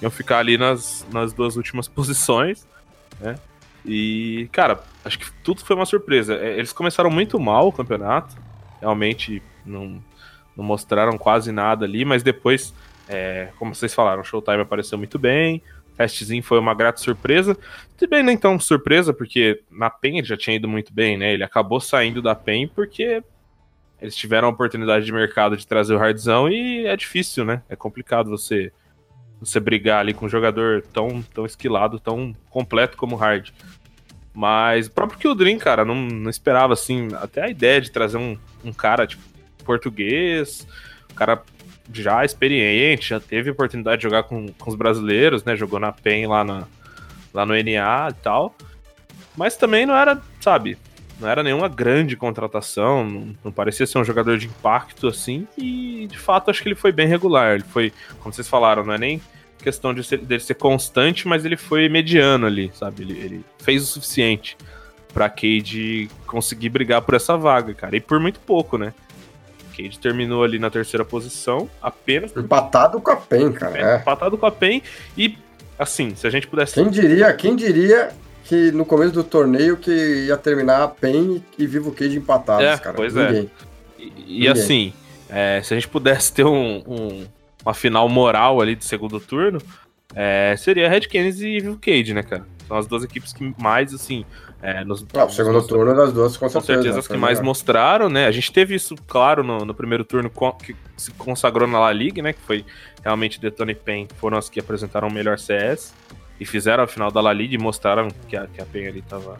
iam ficar ali nas, nas duas últimas posições, né? E, cara, acho que tudo foi uma surpresa. É, eles começaram muito mal o campeonato, realmente não, não mostraram quase nada ali, mas depois, é, como vocês falaram, Showtime apareceu muito bem, Fastzinho foi uma grata surpresa. Também nem tão surpresa, porque na PEN ele já tinha ido muito bem, né? Ele acabou saindo da PEN porque eles tiveram a oportunidade de mercado de trazer o Hardzão e é difícil, né? É complicado você você brigar ali com um jogador tão, tão esquilado, tão completo como o Hard. Mas o próprio Kildrin, cara, não, não esperava, assim, até a ideia de trazer um, um cara, tipo, português, um cara já experiente, já teve oportunidade de jogar com, com os brasileiros, né? Jogou na PEN lá, na, lá no NA e tal. Mas também não era, sabe, não era nenhuma grande contratação, não, não, parecia ser um jogador de impacto assim, e de fato acho que ele foi bem regular. Ele foi, como vocês falaram, não é nem questão de ser, dele ser constante, mas ele foi mediano ali, sabe? Ele, ele fez o suficiente pra Cade conseguir brigar por essa vaga, cara. E por muito pouco, né? Cade terminou ali na terceira posição, apenas. Empatado com a PEN, cara. É, empatado com a PEN. E, assim, se a gente pudesse. Quem diria, quem diria que no começo do torneio que ia terminar a PEN e Vivo Cage empatados, é, cara. Pois é. Ninguém. é. E, e assim, é, se a gente pudesse ter um, um, uma final moral ali de segundo turno, é, seria Red Kennedy e Vivo Cage, né, cara? São as duas equipes que mais, assim. É, nos, ah, o segundo nos, turno das duas, com certeza. Com certeza as que mais mostraram, né? A gente teve isso, claro, no, no, primeiro turno que se consagrou na La né? Que foi realmente Detona e Pen foram as que apresentaram o melhor CS e fizeram a final da La Liga e mostraram que a, que a Pen ali tava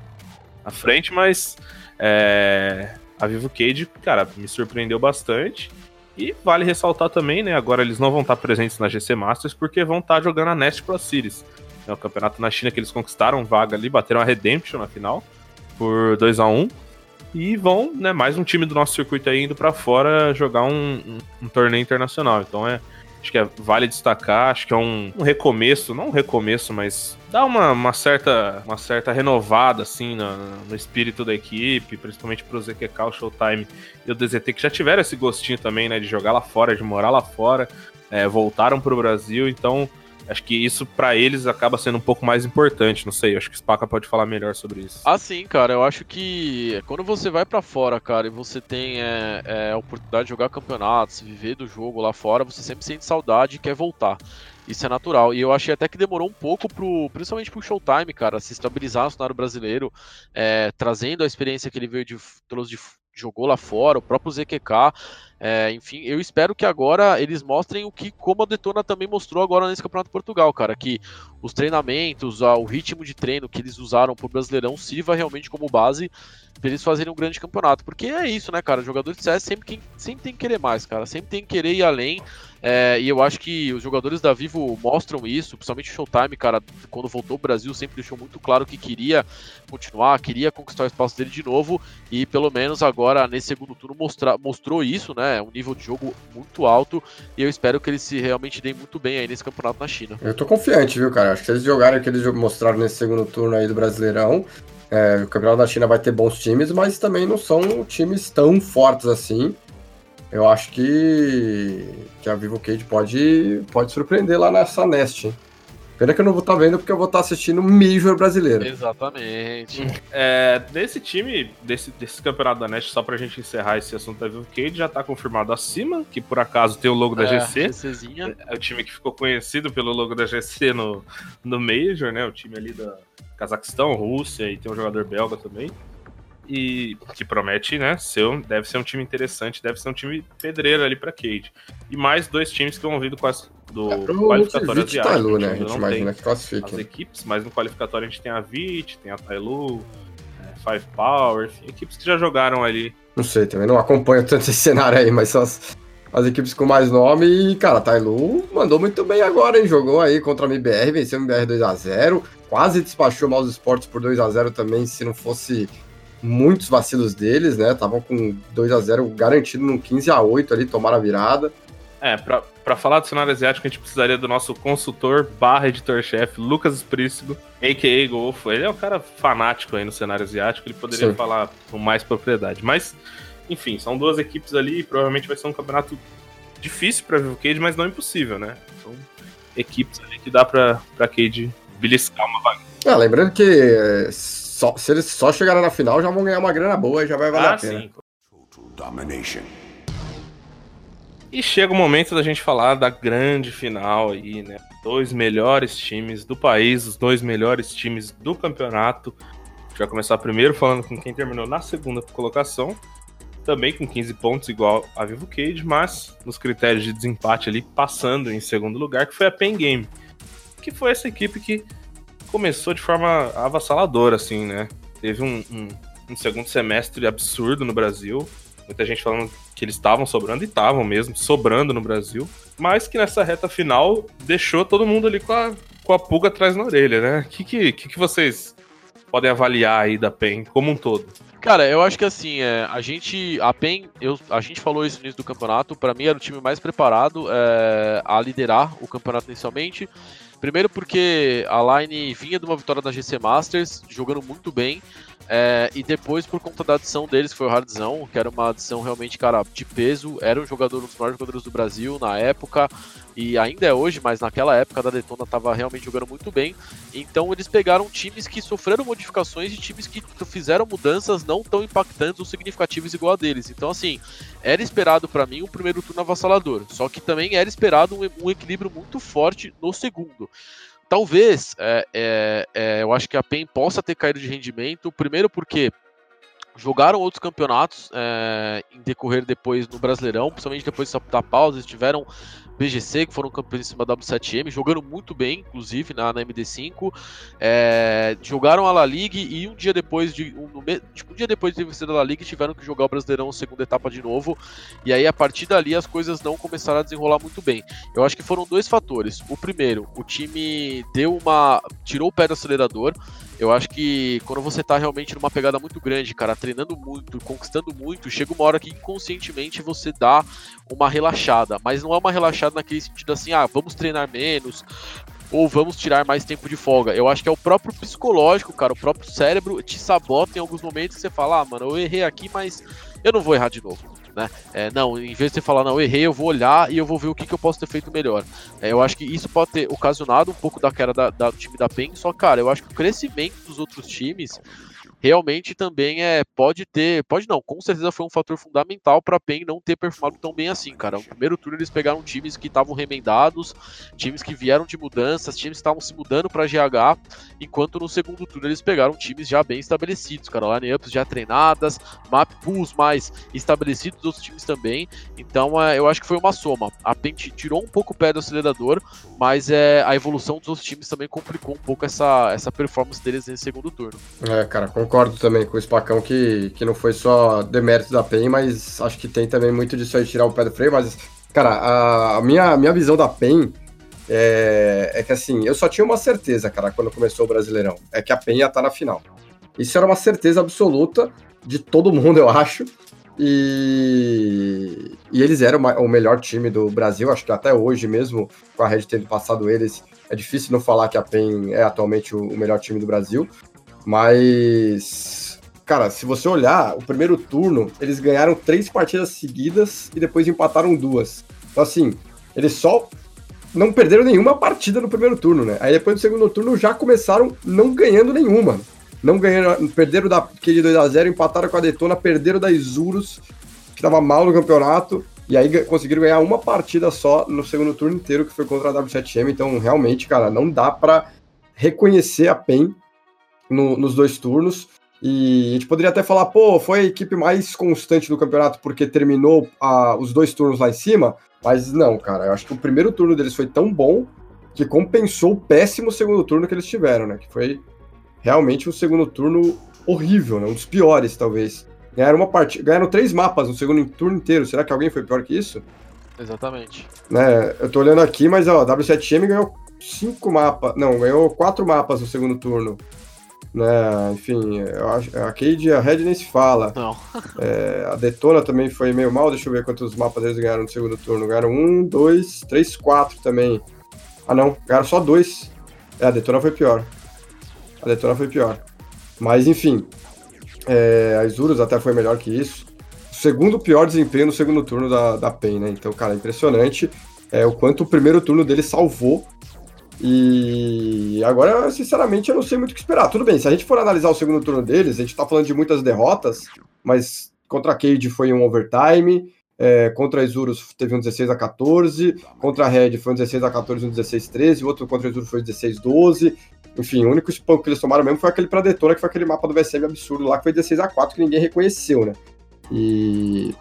à frente, mas é, a Vivo Cage, cara, me surpreendeu bastante. E vale ressaltar também, né? Agora eles não vão estar presentes na GC Masters porque vão estar jogando a Nest Pro Series. É o campeonato na China que eles conquistaram vaga ali, bateram a Redemption na final por 2 a 1 e vão, né, mais um time do nosso circuito aí indo para fora jogar um, um, um, torneio internacional. Então é, acho que é, vale destacar, acho que é um, um recomeço, não um recomeço, mas dá uma, uma, certa, uma certa renovada, assim, no, no espírito da equipe, principalmente pro ZQK, o Showtime e o DZT, que já tiveram esse gostinho também, né, de jogar lá fora, de morar lá fora, é, voltaram pro Brasil, então acho que isso para eles acaba sendo um pouco mais importante, não sei, acho que o Spaca pode falar melhor sobre isso. Ah, sim, cara, eu acho que quando você vai para fora, cara, e você tem é, é, a oportunidade de jogar campeonatos, viver do jogo lá fora, você sempre sente saudade e quer voltar. Isso é natural. E eu achei até que demorou um pouco, pro, principalmente pro Showtime, cara, se estabilizar no cenário brasileiro, é, trazendo a experiência que ele veio de, de jogou lá fora, o próprio ZQK. É, enfim, eu espero que agora eles mostrem o que, como a Detona também mostrou agora nesse Campeonato de Portugal, cara, que os treinamentos, o ritmo de treino que eles usaram pro Brasileirão sirva realmente como base para eles fazerem um grande campeonato. Porque é isso, né, cara? Jogador de CS sempre, sempre tem que querer mais, cara. Sempre tem que querer ir além. É, e eu acho que os jogadores da Vivo mostram isso, principalmente o Showtime, cara, quando voltou ao Brasil, sempre deixou muito claro que queria continuar, queria conquistar o espaço dele de novo. E pelo menos agora, nesse segundo turno, mostra, mostrou isso, né? Um nível de jogo muito alto. E eu espero que eles se realmente deem muito bem aí nesse campeonato na China. Eu tô confiante, viu, cara? Acho que eles jogarem o que eles mostraram nesse segundo turno aí do Brasileirão, é, o campeonato da China vai ter bons times, mas também não são times tão fortes assim. Eu acho que, que a Vivo Cage pode, pode surpreender lá nessa Nest. Pena que eu não vou estar tá vendo porque eu vou estar tá assistindo Major brasileiro. Exatamente. É, desse time, desse, desse campeonato da Nest, só pra gente encerrar esse assunto da Vivo Cage, já tá confirmado acima, que por acaso tem o logo da é, GC. GCzinha. É o time que ficou conhecido pelo logo da GC no, no Major, né? O time ali da Cazaquistão, Rússia e tem um jogador belga também. E que promete, né, ser, deve ser um time interessante, deve ser um time pedreiro ali pra Cade. E mais dois times que vão vir do, do É, qualificatório e asiático. Tailu, que né? A gente não imagina tem que as classifique. equipes, mas no qualificatório a gente tem a Vit, tem a Tailu, é, Five Power, enfim, equipes que já jogaram ali. Não sei, também não acompanho tanto esse cenário aí, mas são as, as equipes com mais nome. E, cara, Tailu mandou muito bem agora, hein? Jogou aí contra a MBR, venceu a MBR 2x0. Quase despachou o Mouse Sports por 2x0 também, se não fosse muitos vacilos deles, né? Estavam com 2x0 garantido num 15x8 ali, tomaram a virada. É, pra, pra falar do cenário asiático, a gente precisaria do nosso consultor barra editor-chefe, Lucas Esprícigo, a.k.a. Golfo. Ele é um cara fanático aí no cenário asiático, ele poderia Sim. falar com mais propriedade. Mas, enfim, são duas equipes ali e provavelmente vai ser um campeonato difícil pra Vivo Cade, mas não impossível, né? São equipes ali que dá pra, pra Cade beliscar uma vaga. Ah, lembrando que é, só- se eles só chegarem na final, já vão ganhar uma grana boa e já vai valer Ah, a pena. sim. Domination. E chega o momento da gente falar da grande final aí, né? Dois melhores times do país, os dois melhores times do campeonato. A gente vai começar primeiro falando com quem terminou na segunda colocação, também com 15 pontos, igual a Vivo Cage, mas nos critérios de desempate ali, passando em segundo lugar, que foi a Pen Game, que foi essa equipe que começou de forma avassaladora, assim, né? Teve um, um- um segundo semestre absurdo no Brasil, muita gente falando que eles estavam sobrando e estavam mesmo, sobrando no Brasil, mas que nessa reta final deixou todo mundo ali com a, com a pulga atrás na orelha, né? O que, que, que, vocês podem avaliar aí da PEN como um todo? Cara, eu acho que assim, é, a gente, a PEN, eu, a gente falou isso no início do campeonato, pra mim era o time mais preparado é, a liderar o campeonato inicialmente. Primeiro porque a Line vinha de uma vitória da GC Masters, jogando muito bem, é, e depois por conta da adição deles, que foi o Hardzão, que era uma adição realmente, cara, de peso, era um jogador, um dos maiores jogadores do Brasil na época, e ainda é hoje, mas naquela época da Detona tava realmente jogando muito bem. Então eles pegaram times que sofreram modificações e times que fizeram mudanças não tão impactantes ou significativas igual a deles. Então, assim, era esperado pra mim um primeiro turno avassalador. Só que também era esperado um, um equilíbrio muito forte no segundo. Talvez, é, é, é, eu acho que a PEN possa ter caído de rendimento. Primeiro porque jogaram outros campeonatos é, em decorrer depois no Brasileirão, principalmente depois da pausa, eles tiveram BGC, que foram campeões em cima da W7M, jogando muito bem, inclusive, na, na MD5. É, jogaram a La Liga e um dia depois de. Um, tipo, um dia depois de vencido a La Liga, tiveram que jogar o Brasileirão segunda etapa de novo. E aí, a partir dali, as coisas não começaram a desenrolar muito bem. Eu acho que foram dois fatores. O primeiro, o time deu uma. tirou o pé do acelerador. Eu acho que quando você tá realmente numa pegada muito grande, cara, treinando muito, conquistando muito, chega uma hora que inconscientemente você dá uma relaxada. Mas não é uma relaxada naquele sentido assim, ah, vamos treinar menos, ou vamos tirar mais tempo de folga. Eu acho que é o próprio psicológico, cara, o próprio cérebro te sabota em alguns momentos que você fala, ah, mano, eu errei aqui, mas eu não vou errar de novo. Né? É, não, em vez de você falar, não, errei, eu vou olhar e eu vou ver o que, que eu posso ter feito melhor. É, eu acho que isso pode ter ocasionado um pouco da queda da, da- do time da PEN, só, cara, eu acho que o crescimento dos outros times realmente também é pode ter, pode não, com certeza foi um fator fundamental para a PEN não ter performado tão bem assim, cara. No primeiro turno eles pegaram times que estavam remendados, times que vieram de mudanças, times que estavam se mudando para GH, enquanto no segundo turno eles pegaram times já bem estabelecidos, cara, lineups já treinadas, map pools mais estabelecidos dos outros times também. Então, é, eu acho que foi uma soma. A PEN tirou um pouco o pé do acelerador, mas é, a evolução dos outros times também complicou um pouco essa, essa performance deles nesse segundo turno. É, cara, concordo também com o Spacão que, que não foi só demérito da PEN, mas acho que tem também muito disso aí tirar o pé do freio, mas, cara, a, a minha, a minha visão da PEN é, é que assim, eu só tinha uma certeza, cara, quando começou o Brasileirão, é que a PEN ia estar na final. Isso era uma certeza absoluta de todo mundo, eu acho. E, e eles eram o melhor time do Brasil, acho que até hoje mesmo, com a Red tendo passado eles, é difícil não falar que a PEN é atualmente o, o melhor time do Brasil. Mas, cara, se você olhar, o primeiro turno, eles ganharam três partidas seguidas e depois empataram duas. Então, assim, eles só não perderam nenhuma partida no primeiro turno, né? Aí depois no segundo turno já começaram não ganhando nenhuma. Não ganharam, perderam da Kid 2x0, empataram com a Detona, perderam da Isurus, que tava mal no campeonato, e aí conseguiram ganhar uma partida só no segundo turno inteiro, que foi contra a W7M. Então, realmente, cara, não dá pra reconhecer a PEN no- nos dois turnos. E a gente poderia até falar, pô, foi a equipe mais constante do campeonato porque terminou ah, os dois turnos lá em cima. Mas não, cara, eu acho que o primeiro turno deles foi tão bom que compensou o péssimo segundo turno que eles tiveram, né? Que foi realmente um segundo turno horrível, né? Um dos piores, talvez. Ganharam uma partida, ganharam três mapas no segundo turno inteiro. Será que alguém foi pior que isso? Exatamente. Né? Eu tô olhando aqui, mas ó, a W7M ganhou cinco mapas. Não, ganhou quatro mapas no segundo turno. Né? Enfim, a Cade e a Red nem se fala. Não. É, a Detona também foi meio mal. Deixa eu ver quantos mapas eles ganharam no segundo turno. Ganharam um, dois, três, quatro também. Ah, não, ganharam só dois. É, a Detona foi pior. A Detona foi pior. Mas, enfim, é, a Isurus até foi melhor que isso. Segundo pior desempenho no segundo turno da, da PEN, né? Então, cara, impressionante é, o quanto o primeiro turno dele salvou. E agora, sinceramente, eu não sei muito o que esperar. Tudo bem, se a gente for analisar o segundo turno deles, a gente tá falando de muitas derrotas, mas contra a Cade foi um overtime, é, contra a Isurus teve um 16 a 14, contra a Red foi um 16 a 14 um 16 a 13, o outro contra a Isurus foi 16 a 12. Enfim, o único spam que eles tomaram mesmo foi aquele pra Detona, que foi aquele mapa do VSM absurdo lá, que foi 16 a 4 que ninguém reconheceu, né? E.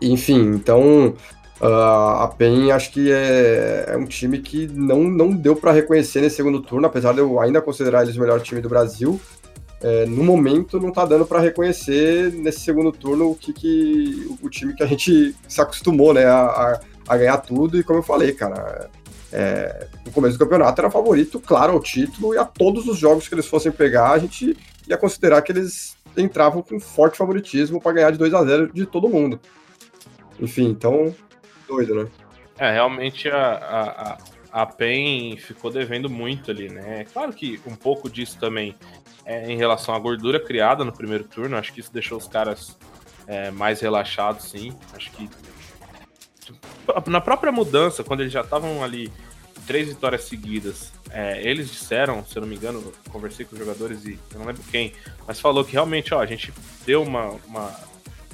Enfim, então. Uh, a PEN acho que é, é, um time que não, não deu para reconhecer nesse segundo turno, apesar de eu ainda considerar eles o melhor time do Brasil. É, no momento não tá dando para reconhecer nesse segundo turno o que, que o time que a gente se acostumou né, a, a ganhar tudo. E como eu falei, cara, é, no começo do campeonato era favorito, claro, ao título, e a todos os jogos que eles fossem pegar, a gente ia considerar que eles entravam com forte favoritismo para ganhar de 2 a 0 de todo mundo. Enfim, então, doido, né? É, realmente a, a, a PEN ficou devendo muito ali, né? Claro que um pouco disso também é em relação à gordura criada no primeiro turno, acho que isso deixou os caras é, mais relaxados, sim. Acho que na própria mudança, quando eles já estavam ali três vitórias seguidas, é, eles disseram, se eu não me engano, conversei com os jogadores e eu não lembro quem, mas falou que realmente, ó, a gente deu uma, uma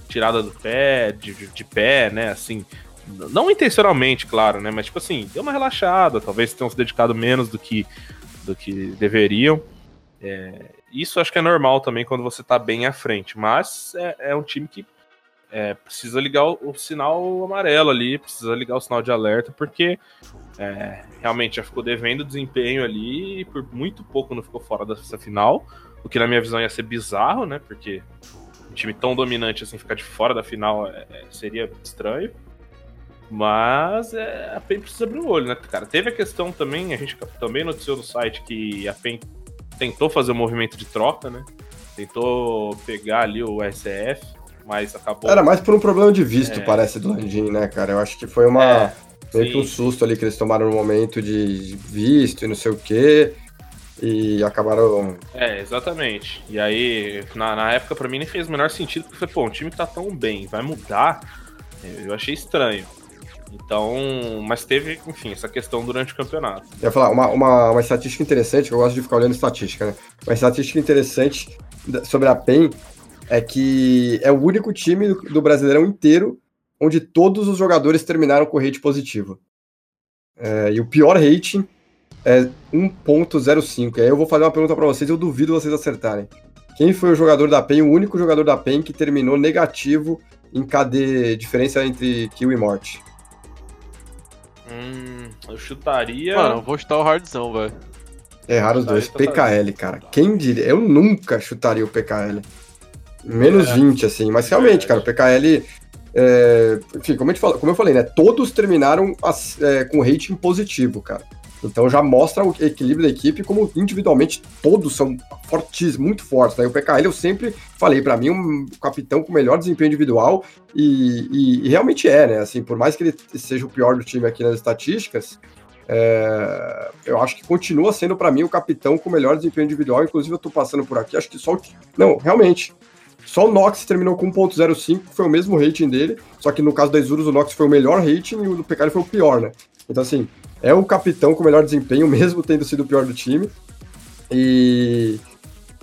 tirada do pé, de, de pé, né, assim, não intencionalmente, claro, né, mas tipo assim, deu uma relaxada, talvez tenham se dedicado menos do que, do que deveriam. É, isso acho que é normal também quando você tá bem à frente, mas é, é um time que é, precisa ligar o, o, sinal amarelo ali, precisa ligar o sinal de alerta, porque é, realmente já ficou devendo desempenho ali e por muito pouco não ficou fora dessa final, o que na minha visão ia ser bizarro, né? Porque um time tão dominante assim ficar de fora da final é, é seria estranho. Mas é, a PEN precisa abrir o olho, né, cara? Teve a questão também, a gente também noticiou no site que a PEN tentou fazer um movimento de troca, né? Tentou pegar ali o SF, mas acabou. Era mais por um problema de visto, é... parece, do Landim, né, cara? Eu acho que foi uma. É, meio que um susto ali que eles tomaram no momento de visto e não sei o quê. E acabaram. É, exatamente. E aí, na, na época, para mim, nem fez o menor sentido, porque foi, pô, um time que tá tão bem, vai mudar. Eu achei estranho. Então, mas teve, enfim, essa questão durante o campeonato. Eu ia falar, uma, uma, uma estatística interessante, eu gosto de ficar olhando estatística, né? Uma estatística interessante sobre a PEN é que é o único time do, do Brasileirão inteiro onde todos os jogadores terminaram com rate positivo. É, e o pior rating é 1.05. E aí eu vou fazer uma pergunta para vocês, eu duvido vocês acertarem. Quem foi o jogador da PEN, o único jogador da PEN que terminou negativo em KD, diferença entre kill e morte? Hum, eu chutaria. Mano, eu vou chutar o hardzão, velho. Erraram os dois. PKL, cara. Quem diria? Eu nunca chutaria o PKL. Menos é. 20, assim. Mas realmente, cara, o PKL. É, enfim, como, fala, como, eu falei, né? Todos terminaram as, é, com rating positivo, cara. Então já mostra o equilíbrio da equipe, como individualmente todos são fortíssimos, muito fortes. Né? O PKL eu sempre falei, para mim, um capitão com melhor desempenho individual, e, e, e, realmente é, né? Assim, por mais que ele seja o pior do time aqui nas estatísticas, é, eu acho que continua sendo para mim o capitão com melhor desempenho individual. Inclusive, eu tô passando por aqui, acho que só o. Não, realmente. Só o Nox terminou com 1.05, que foi o mesmo rating dele. Só que no caso da Isurus, o Nox foi o melhor rating e o do PKL foi o pior, né? Então, assim, é o capitão com o melhor desempenho, mesmo tendo sido o pior do time. E,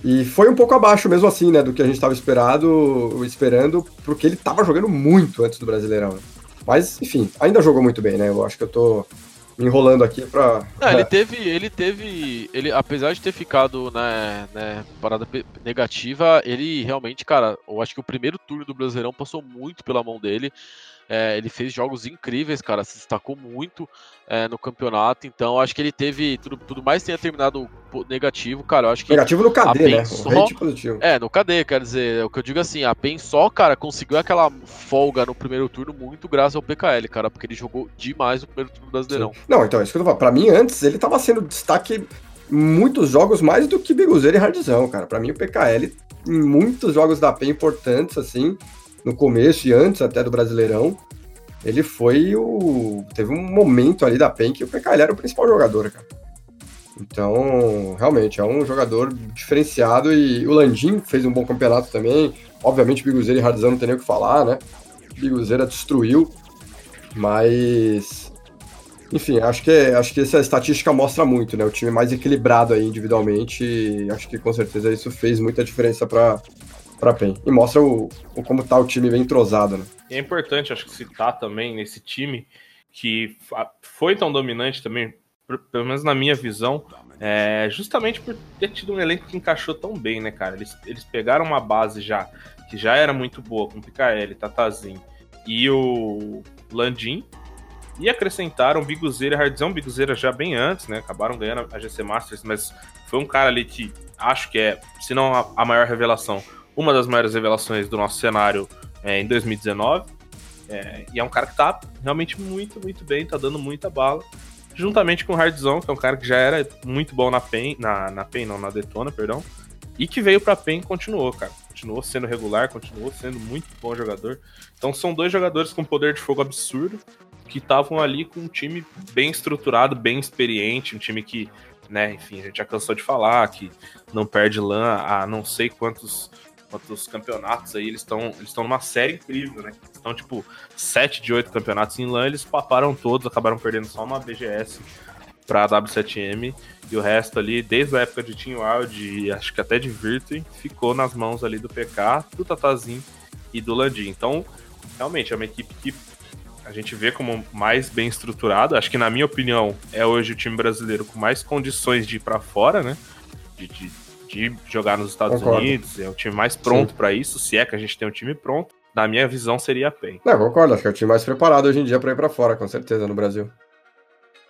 e foi um pouco abaixo, mesmo assim, né, do que a gente estava esperado, esperando, porque ele estava jogando muito antes do Brasileirão. Mas, enfim, ainda jogou muito bem, né? Eu acho que eu tô me enrolando aqui pra. Não, ele teve, ele teve, ele apesar de ter ficado né, né, parada negativa, ele realmente, cara, eu acho que o primeiro turno do Brasileirão passou muito pela mão dele. É, ele fez jogos incríveis, cara, se destacou muito é, no campeonato. Então, acho que ele teve tudo, tudo mais tenha terminado negativo, cara. Eu acho que Negativo no KD, né? só- positivo. é, no KD, quer dizer, o que eu digo assim, a PEN só, cara, conseguiu aquela folga no primeiro turno muito graças ao PKL, cara, porque ele jogou demais no primeiro turno Brasileirão. Não, então, é isso que eu tô falando. Pra mim, antes, ele tava sendo destaque em muitos jogos mais do que Biguzeiro e Hardzão, cara. Pra mim, o PKL, em muitos jogos da PEN importantes, assim, no começo e antes até do Brasileirão, ele foi o. Teve um momento ali da PEN que o PKL era o principal jogador, cara. Então, realmente, é um jogador diferenciado e o Landim fez um bom campeonato também. Obviamente, Biguzeiro e Hardzão não tem nem o que falar, né? Biguzeira destruiu, mas enfim, acho que, acho que essa estatística mostra muito, né? O time mais equilibrado aí individualmente. Acho que com certeza isso fez muita diferença para para PEN. E mostra o, o como tá o time bem entrosado, né? É importante, acho que citar também nesse time que foi tão dominante também, pelo menos na minha visão, é, justamente por ter tido um elenco que encaixou tão bem, né, cara? Eles, eles pegaram uma base já que já era muito boa com PKL, Tatazinho e o Landim. E acrescentaram Biguzeira e Hardzão, Biguzeira já bem antes, né? Acabaram ganhando a GC Masters, mas foi um cara ali que acho que é, se não a, a maior revelação, uma das maiores revelações do nosso cenário é, em 2019. É, e é um cara que tá realmente muito, muito bem, tá dando muita bala. Juntamente com o Hardzão, que é um cara que já era muito bom na PEN, na, na PEN, não, na Detona, perdão. E que veio pra PEN e continuou, cara. Continuou sendo regular, continuou sendo muito bom jogador. Então são dois jogadores com poder de fogo absurdo, que estavam ali com um time bem estruturado, bem experiente, um time que, né, enfim, a gente já cansou de falar, que não perde LAN a não sei quantos quantos campeonatos aí, eles estão eles numa série incrível, né? Estão tipo 7 de 8 campeonatos em LAN, eles paparam todos, acabaram perdendo só uma BGS pra W7M e o resto ali, desde a época de Team Wild e acho que até de Virtue, ficou nas mãos ali do PK, do Tatazinho e do Landim. Então, realmente é uma equipe que a gente vê como mais bem estruturada. Acho que, na minha opinião, é hoje o time brasileiro com mais condições de ir pra fora, né? De, de, de jogar nos Estados Concordo. Unidos. É o time mais pronto pra isso, se é que a gente tem um time pronto. Na minha visão, seria a PEN. Não, concordo, acho que é o time mais preparado hoje em dia pra ir pra fora, com certeza, no Brasil.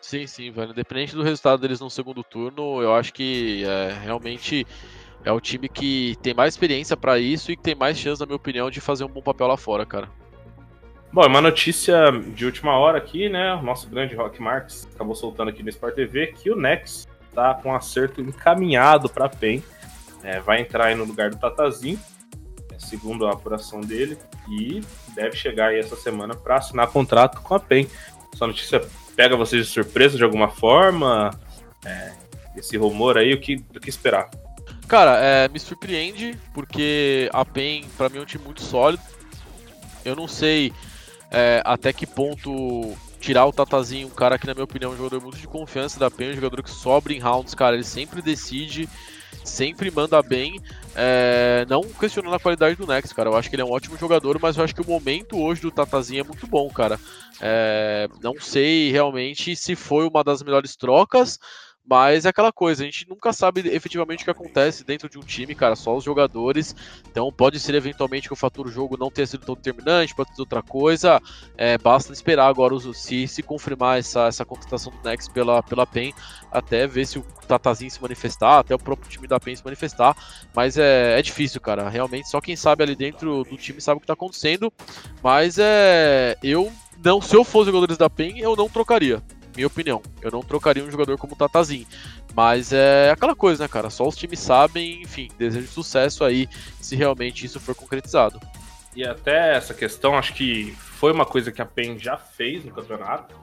Sim, sim, velho. Independente do resultado deles no segundo turno, eu acho que é, realmente é o time que tem mais experiência pra isso e que tem mais chance, na minha opinião, de fazer um bom papel lá fora, cara. Bom, é uma notícia de última hora aqui, né? O nosso grande Rock Marks acabou soltando aqui no Sport TV que o Nex tá com acerto encaminhado pra PEN. É, vai entrar aí no lugar do Tatazinho, é, segundo a apuração dele, e deve chegar aí essa semana para assinar contrato com a PEN. Essa notícia pega vocês de surpresa de alguma forma? É, esse rumor aí, o que, que esperar? Cara, é, me surpreende, porque a PEN, pra mim, é um time muito sólido. Eu não sei é, até que ponto tirar o Tatazinho, um cara que, na minha opinião, é um jogador muito de confiança da PEN, um jogador que sobra em rounds, cara, ele sempre decide, sempre manda bem. É, não questionando a qualidade do Nex, cara. Eu acho que ele é um ótimo jogador, mas eu acho que o momento hoje do Tatazinho é muito bom, cara. É, não sei realmente se foi uma das melhores trocas, mas é aquela coisa, a gente nunca sabe efetivamente o que acontece dentro de um time, cara, só os jogadores. Então pode ser eventualmente que o fator jogo não tenha sido tão determinante, pode ser outra coisa. É, basta esperar agora os- se, se confirmar essa, essa contratação do Nex pela, pela PEN, até ver se o Tatazinho se manifestar, até o próprio time da PEN se manifestar. Mas é, é difícil, cara. Realmente, só quem sabe ali dentro do time sabe o que tá acontecendo. Mas é. Eu não, se eu fosse jogadores da PEN, eu não trocaria minha opinião. Eu não trocaria um jogador como o Tatazinho. Mas é aquela coisa, né, cara? Só os times sabem, enfim, desejo sucesso aí se realmente isso for concretizado. E até essa questão, acho que foi uma coisa que a PEN já fez no campeonato,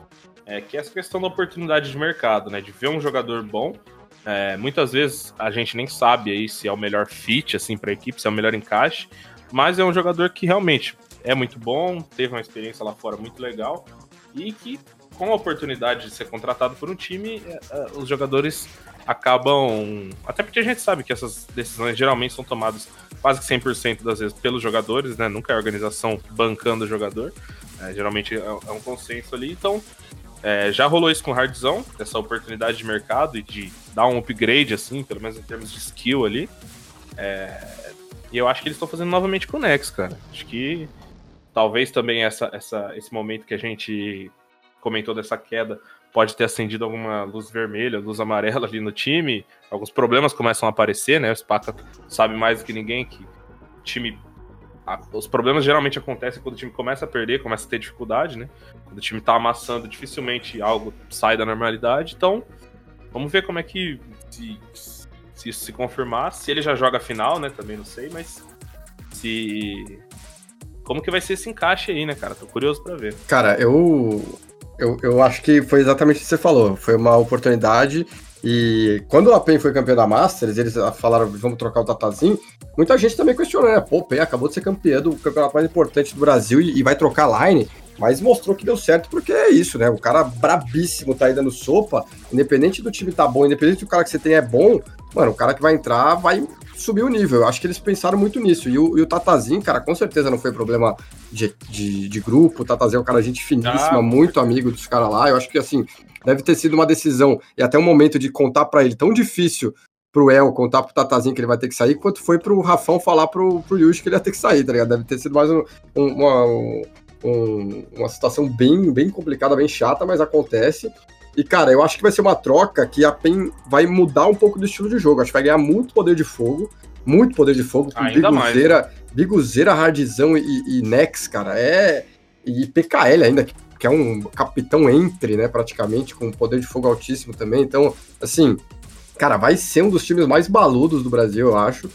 é, que é essa questão da oportunidade de mercado, né? De ver um jogador bom. É, muitas vezes a gente nem sabe aí se é o melhor fit assim para a equipe, se é o melhor encaixe, mas é um jogador que realmente é muito bom, teve uma experiência lá fora muito legal e que com a oportunidade de ser contratado por um time, é, é, os jogadores acabam. Até porque a gente sabe que essas decisões geralmente são tomadas quase que 100% das vezes pelos jogadores, né? Nunca é a organização bancando o jogador. É, geralmente é um consenso ali. Então, É, já rolou isso com o Hardzão, essa oportunidade de mercado e de dar um upgrade, assim, pelo menos em termos de skill ali. É, e eu acho que eles estão fazendo novamente com o Nex, cara. Acho que talvez também essa, essa, esse momento que a gente comentou dessa queda pode ter acendido alguma luz vermelha, luz amarela ali no time. Alguns problemas começam a aparecer, né? O Spaca sabe mais do que ninguém que time os problemas geralmente acontecem quando o time começa a perder, começa a ter dificuldade, né? Quando o time tá amassando, dificilmente algo sai da normalidade. Então, vamos ver como é que se, se isso se confirmar, se ele já joga final, né? Também não sei, mas se como que vai ser esse encaixe aí, né, cara? Tô curioso para ver. Cara, eu, eu eu acho que foi exatamente o que você falou. Foi uma oportunidade e quando a PEN foi campeã da Masters, eles falaram, vamos trocar o Tatazinho, muita gente também questionou, né? Pô, PEN acabou de ser campeã do campeonato mais importante do Brasil e, e vai trocar line, mas mostrou que deu certo porque é isso, né? O cara brabíssimo tá aí dando sopa, independente do time tá bom, independente do cara que você tem é bom, mano, o cara que vai entrar vai subir o nível. Eu acho que eles pensaram muito nisso. E o, e o Tatazinho, cara, com certeza não foi problema de, de, de grupo. O Tatazinho é um cara gente finíssima, ah, muito amigo dos caras lá. Eu acho que, assim, deve ter sido uma decisão e até um momento de contar para ele tão difícil pro El contar pro Tatazinho que ele vai ter que sair, quanto foi pro Rafão falar pro, pro Yushi que ele ia ter que sair, tá ligado? Deve ter sido mais um, um, uma, um, uma situação bem, bem complicada, bem chata, mas acontece. E, cara, eu acho que vai ser uma troca que a PEN vai mudar um pouco do estilo de jogo. Acho que vai ganhar muito poder de fogo, muito poder de fogo, com Ainda Biguzeira, mais, né? Biguzeira, Hardzão e, e Nex, cara. É. E PKL ainda, que que é um capitão entre, né, praticamente, com poder de fogo altíssimo também. Então, assim, cara, vai ser um dos times mais baludos do Brasil, eu acho.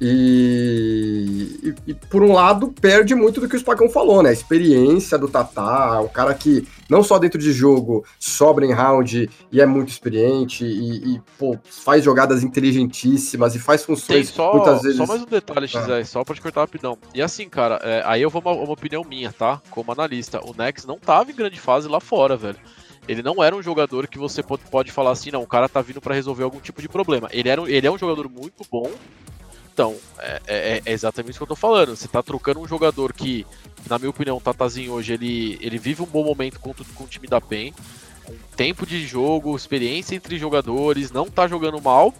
E, e, e, por um lado, perde muito do que o Spacão falou, né? A experiência do Tatá, o cara que não só dentro de jogo sobra em round e é muito experiente e, e pô, faz jogadas inteligentíssimas e faz funções Tem só, muitas vezes. Só mais um detalhe, XZ, ah. só pra te cortar rapidão. E assim, cara, é, aí eu vou uma, uma opinião minha, tá? Como analista, o Nex não tava em grande fase lá fora, velho. Ele não era um jogador que você pode, pode falar assim, não, o cara tá vindo para resolver algum tipo de problema. Ele, era, ele é um jogador muito bom, então, é, é, é, exatamente isso que eu tô falando. Você tá trocando um jogador que, na minha opinião, o Tatazinho hoje, ele, ele vive um bom momento com, com o time da PEN, com tempo de jogo, experiência entre jogadores, não tá jogando mal,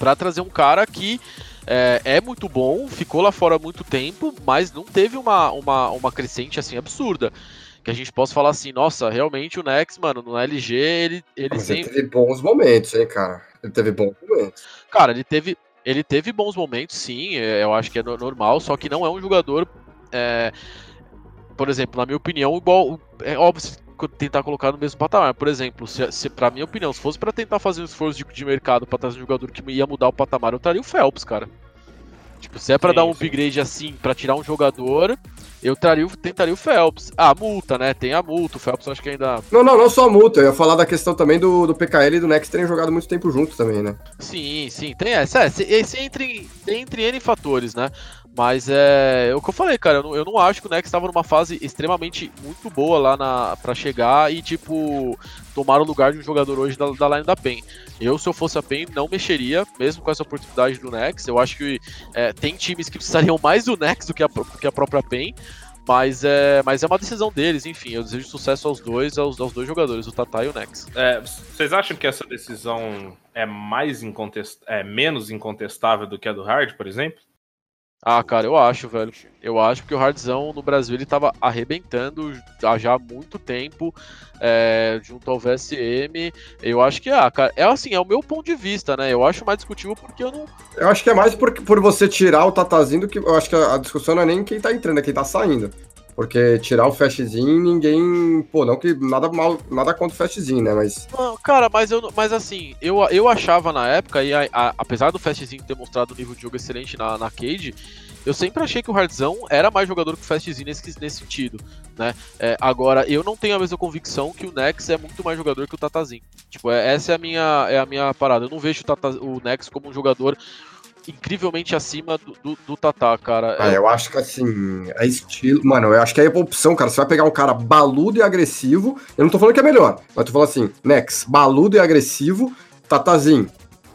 para trazer um cara que é, é, muito bom, ficou lá fora há muito tempo, mas não teve uma, uma, uma crescente assim absurda. Que a gente possa falar assim, nossa, realmente o Nex, mano, no LG, ele, ele Mas sempre. Ele teve bons momentos, hein, cara? Ele teve bons momentos. Cara, ele teve. Ele teve bons momentos, sim, é, eu acho que é normal, só que não é um jogador, é, por exemplo, na minha opinião, igual. É óbvio tentar colocar no mesmo patamar. Por exemplo, se, se para minha opinião, se fosse para tentar fazer um esforço de, de mercado para trazer um jogador que ia mudar o patamar, eu traria o Phelps, cara. Tipo, se é para dar um upgrade assim, para tirar um jogador, eu traria, tentaria o Phelps. Ah, multa, né? Tem a multa. O Phelps acho que ainda. Não, não, não só a multa. Eu ia falar da questão também do, do PKL e do Next terem jogado muito tempo juntos também, né? Sim, sim. Tem essa. É, esse entre, entre N fatores, né? Mas é, é o que eu falei, cara. Eu não, eu não acho que o Nex estava numa fase extremamente muito boa lá na, pra chegar e, tipo, tomar o lugar de um jogador hoje da, da line da PEN. Eu, se eu fosse a PEN, não mexeria, mesmo com essa oportunidade do Nex. Eu acho que é, tem times que precisariam mais do Nex do que a, que a própria PEN. Mas é, mas é uma decisão deles, enfim. Eu desejo sucesso aos dois, aos, aos dois jogadores, o Tata e o Nex. É, vocês acham que essa decisão é mais incontest... é menos incontestável do que a do Hard, por exemplo? Ah, cara, eu acho, velho. Eu acho que o Hardzão no Brasil ele tava arrebentando há já muito tempo é, junto ao VSM. Eu acho que, ah, cara, é assim, é o meu ponto de vista, né? Eu acho mais discutível porque eu não. Eu acho que é mais por, por você tirar o Tatazinho do que. Eu acho que a, a discussão não é nem quem tá entrando, é quem tá saindo. Porque tirar o fastzinho, ninguém. Pô, não que nada mal, nada contra o fastzinho, né? Mas. Não, cara, mas eu mas assim, eu, eu achava na época, e a, a, apesar do fastzinho ter mostrado um nível de jogo excelente na, na Cage, eu sempre achei que o Hardzão era mais jogador que o Fastzinho nesse, nesse sentido, né? É, agora, eu não tenho a mesma convicção que o Nex é muito mais jogador que o Tatazinho. Tipo, é, essa é a minha, é a minha parada. Eu não vejo o, Tata, o Nex como um jogador incrivelmente acima do, do, do Tatá, cara. Ah, eu acho que assim, é estilo. Mano, eu acho que é a opção, cara. Você vai pegar um cara baludo e agressivo. Eu não tô falando que é melhor, mas tô falando assim, Nex, baludo e agressivo, Tatazinho,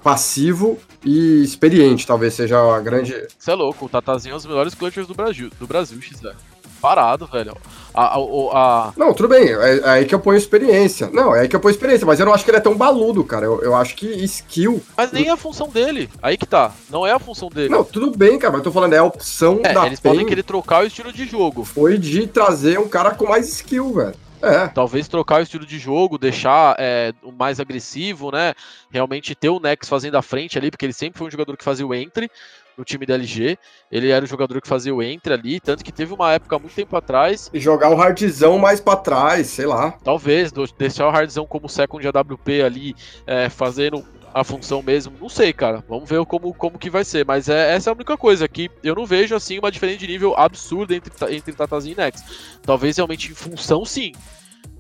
passivo e experiente, talvez seja a grande. Você é louco, o Tatazinho é um dos melhores clutchers do Brasil, do Brasil, XZ. Parado, velho. A, a, a, Não, tudo bem, é, é aí que eu ponho experiência. Não, é aí que eu ponho experiência, mas eu não acho que ele é tão baludo, cara. Eu, eu acho que skill. Mas nem é a função dele. Aí que tá. Não é a função dele. Não, tudo bem, cara, mas eu tô falando, é a opção é, da eles podem querer trocar o estilo de jogo. Foi de trazer um cara com mais skill, velho. É. Talvez trocar o estilo de jogo, deixar é, o mais agressivo, né? Realmente ter o Nex fazendo a frente ali, porque ele sempre foi um jogador que fazia o entre no time da LG. Ele era o jogador que fazia o entre ali, tanto que teve uma época muito tempo atrás. E jogar o hardzão mais para trás, sei lá. Talvez, deixar o hardzão como second AWP ali, é, fazendo a função mesmo. Não sei, cara. Vamos ver como, como que vai ser. Mas é, essa é a única coisa que eu não vejo assim uma diferença de nível absurda entre, entre Tatazinho e Nex. Talvez realmente em função, sim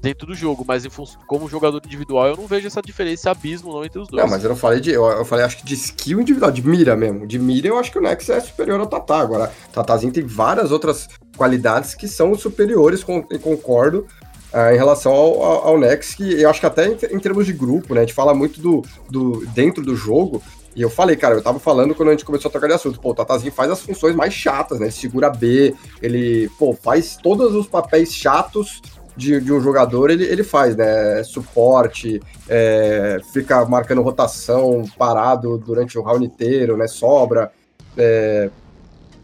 dentro do jogo, mas como jogador individual eu não vejo essa diferença abismo não entre os dois. Não, mas eu não falei de. Eu, eu, falei, acho que de skill individual, de mira mesmo. De mira eu acho que o Nex é superior ao Tatá. Agora, Tatazinho tem várias outras qualidades que são superiores, com, concordo. Uh, em relação ao, ao, ao, Nex, que eu acho que até em, em, termos de grupo, né? A gente fala muito do, do dentro do jogo, e eu falei, cara, eu tava falando quando a gente começou a trocar de assunto, pô, o Tatazinho faz as funções mais chatas, né? Ele segura B, ele, pô, faz todos os papéis chatos de, de um jogador, ele, ele faz, né? Suporte, é, fica marcando rotação, parado durante o round inteiro, né? Sobra. É,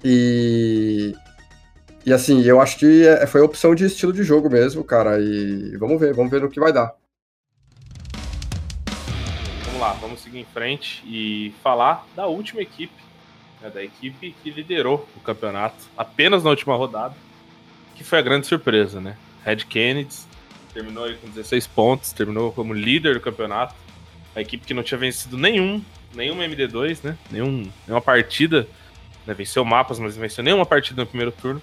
e, e assim, eu acho que é, foi opção de estilo de jogo mesmo, cara. E vamos ver, vamos ver no que vai dar. Vamos lá, vamos seguir em frente e falar da última equipe, né, da equipe que liderou o campeonato apenas na última rodada, que foi a grande surpresa, né? Red Kennedy, terminou aí com 16 pontos, terminou como líder do campeonato. A equipe que não tinha vencido nenhum, nenhum MD2, né? Nenhum, nenhuma partida. Né? Venceu mapas, mas não venceu nenhuma partida no primeiro turno.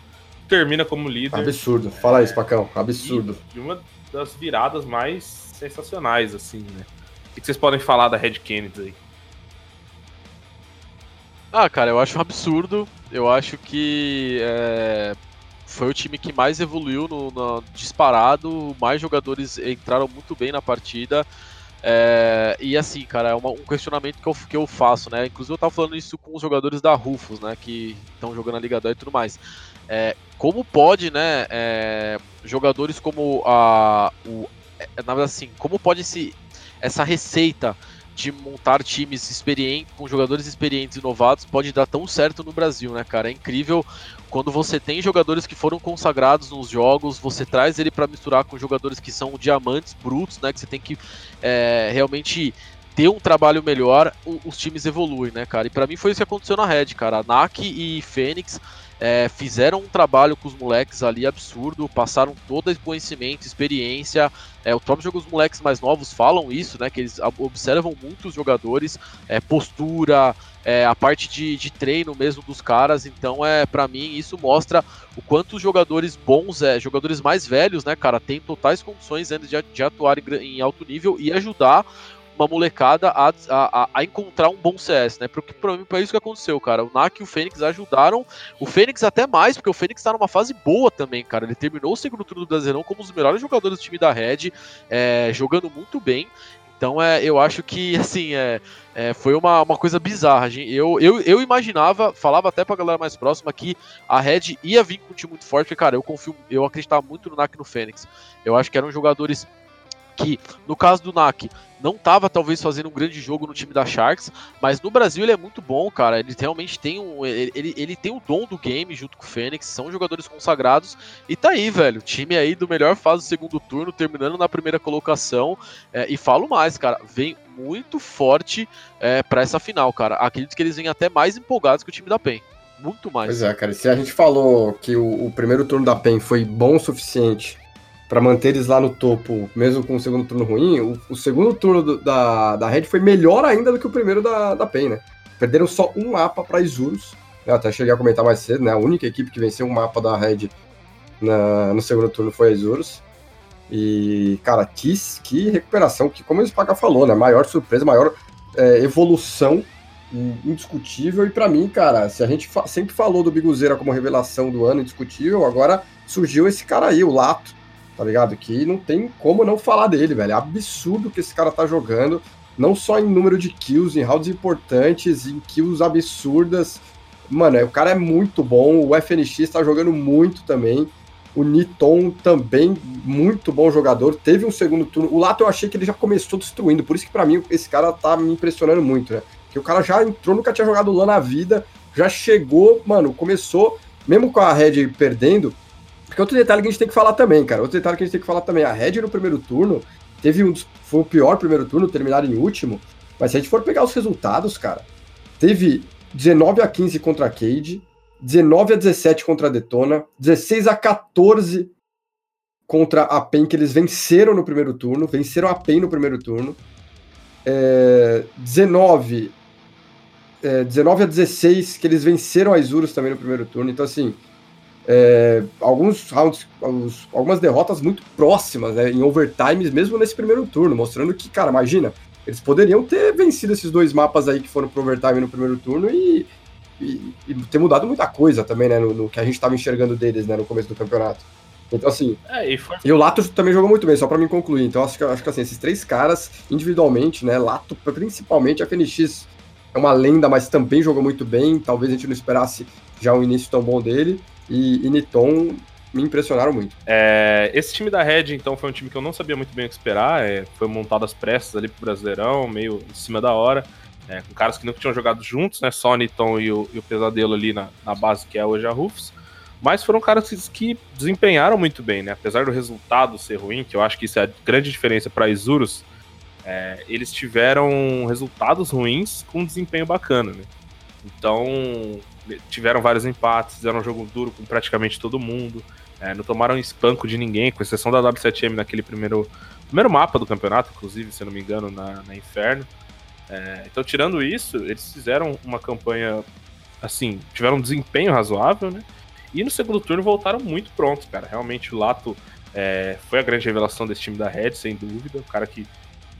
Termina como líder. Absurdo. Fala isso, Pacão. Absurdo. E, uma das viradas mais sensacionais, assim, né? O que vocês podem falar da Red Kennedy aí? Ah, cara, eu acho um absurdo. Eu acho que é, foi o time que mais evoluiu no, no, disparado, mais jogadores entraram muito bem na partida. É, e assim, cara, é uma, um questionamento que eu, que eu faço, né? Inclusive eu tava falando isso com os jogadores da Rufus, né? Que estão jogando a Liga 2 e tudo mais. É, como pode, né? É, jogadores como a. O, é, na verdade, assim, como pode esse, essa receita de montar times experientes, com jogadores experientes e novados, pode dar tão certo no Brasil, né, cara? É incrível quando você tem jogadores que foram consagrados nos jogos, você traz ele para misturar com jogadores que são diamantes brutos, né? Que você tem que é, realmente ter um trabalho melhor, os times evoluem, né, cara? E para mim foi isso que aconteceu na Red, cara. A NAC e Fênix é, fizeram um trabalho com os moleques ali absurdo, passaram todo esse conhecimento, experiência. É, o próprio jogo, os moleques mais novos falam isso, né? Que eles observam muito os jogadores, é, postura, é, a parte de, de, treino mesmo dos caras. Então, é para mim, isso mostra o quanto os jogadores bons, é, jogadores mais velhos, né, cara, têm totais condições de, de atuar em, em alto nível e ajudar uma molecada a, a, a, encontrar um bom CS, né? Porque pra mim foi isso que aconteceu, cara. O NAC e o Fênix ajudaram. O Fênix até mais, porque o Fênix tá numa fase boa também, cara. Ele terminou o segundo turno do Brasileirão como um dos melhores jogadores do time da Red, é, jogando muito bem. Então é, eu acho que assim é, é, foi uma, uma coisa bizarra. Eu, eu, eu imaginava, falava até pra galera mais próxima que a Red ia vir com um time muito forte, porque, cara, eu confio, eu acreditava muito no NAC e no Fênix. Eu acho que eram jogadores que, no caso do NAC, não estava talvez fazendo um grande jogo no time da Sharks, mas no Brasil ele é muito bom, cara. Ele realmente tem um. Ele, ele tem o dom do game junto com o Fênix, são jogadores consagrados. E tá aí, velho. Time aí do melhor fase do segundo turno, terminando na primeira colocação. É, e falo mais, cara. Vem muito forte é, para essa final, cara. Acredito que eles vêm até mais empolgados que o time da PEN. Muito mais. Pois é, cara. Se a gente falou que o, o primeiro turno da PEN foi bom o suficiente para manter eles lá no topo, mesmo com o segundo turno ruim, o, o segundo turno do, da, da Red foi melhor ainda do que o primeiro da, da PEN, né? Perderam só um mapa para Isurus. Eu até cheguei a comentar mais cedo, né? A única equipe que venceu um mapa da Red na, no segundo turno foi a Isurus. E, cara, que, que recuperação, que como o Spaga falou, né? Maior surpresa, maior é, evolução indiscutível. E para mim, cara, se a gente fa sempre falou do Biguzeira como revelação do ano indiscutível, agora surgiu esse cara aí, o Lato tá ligado? Que não tem como não falar dele, velho. É absurdo que esse cara tá jogando, não só em número de kills, em rounds importantes, em kills absurdas. mano, o cara é muito bom, o FNX tá jogando muito também. O Niton também, muito bom jogador. Teve um segundo turno. O Lato eu achei que ele já começou destruindo. Por isso que para mim esse cara tá me impressionando muito, né? Que o cara já entrou, nunca tinha jogado LAN na vida. Já chegou, mano, começou, mesmo com a Red perdendo. Porque outro detalhe que a gente tem que falar também, cara. Outro detalhe que a gente tem que falar também. A Red no primeiro turno teve um. Foi o pior primeiro turno, terminaram em último. Mas se a gente for pegar os resultados, cara, teve 19 a 15 contra a Cade, 19 a 17 contra a Detona, 16 a 14 contra a PEN, que eles venceram no primeiro turno, venceram a PEN no primeiro turno, é, 19, é, 19 a 16, que eles venceram a Isurus também no primeiro turno, então assim, é, alguns rounds, algumas derrotas muito próximas, né, em overtimes, mesmo nesse primeiro turno, mostrando que, cara, imagina, eles poderiam ter vencido esses dois mapas aí que foram pro overtime no primeiro turno e e, e ter mudado muita coisa também, né? No, no que a gente estava enxergando deles, né? No começo do campeonato. Então, assim. É, e, foi... e, o Lato também jogou muito bem, só para me concluir. Então, acho que, acho que assim, esses três caras, individualmente, né? Lato, principalmente, a FNX é uma lenda, mas também jogou muito bem. Talvez a gente não esperasse já um início tão bom dele. E, e Niton me impressionaram muito. É, esse time da Red, então, foi um time que eu não sabia muito bem o que esperar. É, foi montado às pressas ali pro Brasileirão, meio em cima da hora é, com caras que nunca tinham jogado juntos, né? Só Niton e o, e o Pesadelo ali na, na, base que é hoje a Rufus. Mas foram caras que, que, desempenharam muito bem, né? Apesar do resultado ser ruim, que eu acho que isso é a grande diferença para Isurus, é, eles tiveram resultados ruins com desempenho bacana, né? Então, tiveram vários empates, fizeram um jogo duro com praticamente todo mundo, é, não tomaram espanco de ninguém, com exceção da W7M naquele primeiro, primeiro mapa do campeonato, inclusive, se não me engano, na, na Inferno. É, então, tirando isso, eles fizeram uma campanha, assim, tiveram um desempenho razoável, né? E no segundo turno voltaram muito prontos, cara. Realmente o Lato é, foi a grande revelação desse time da Red, sem dúvida. O cara que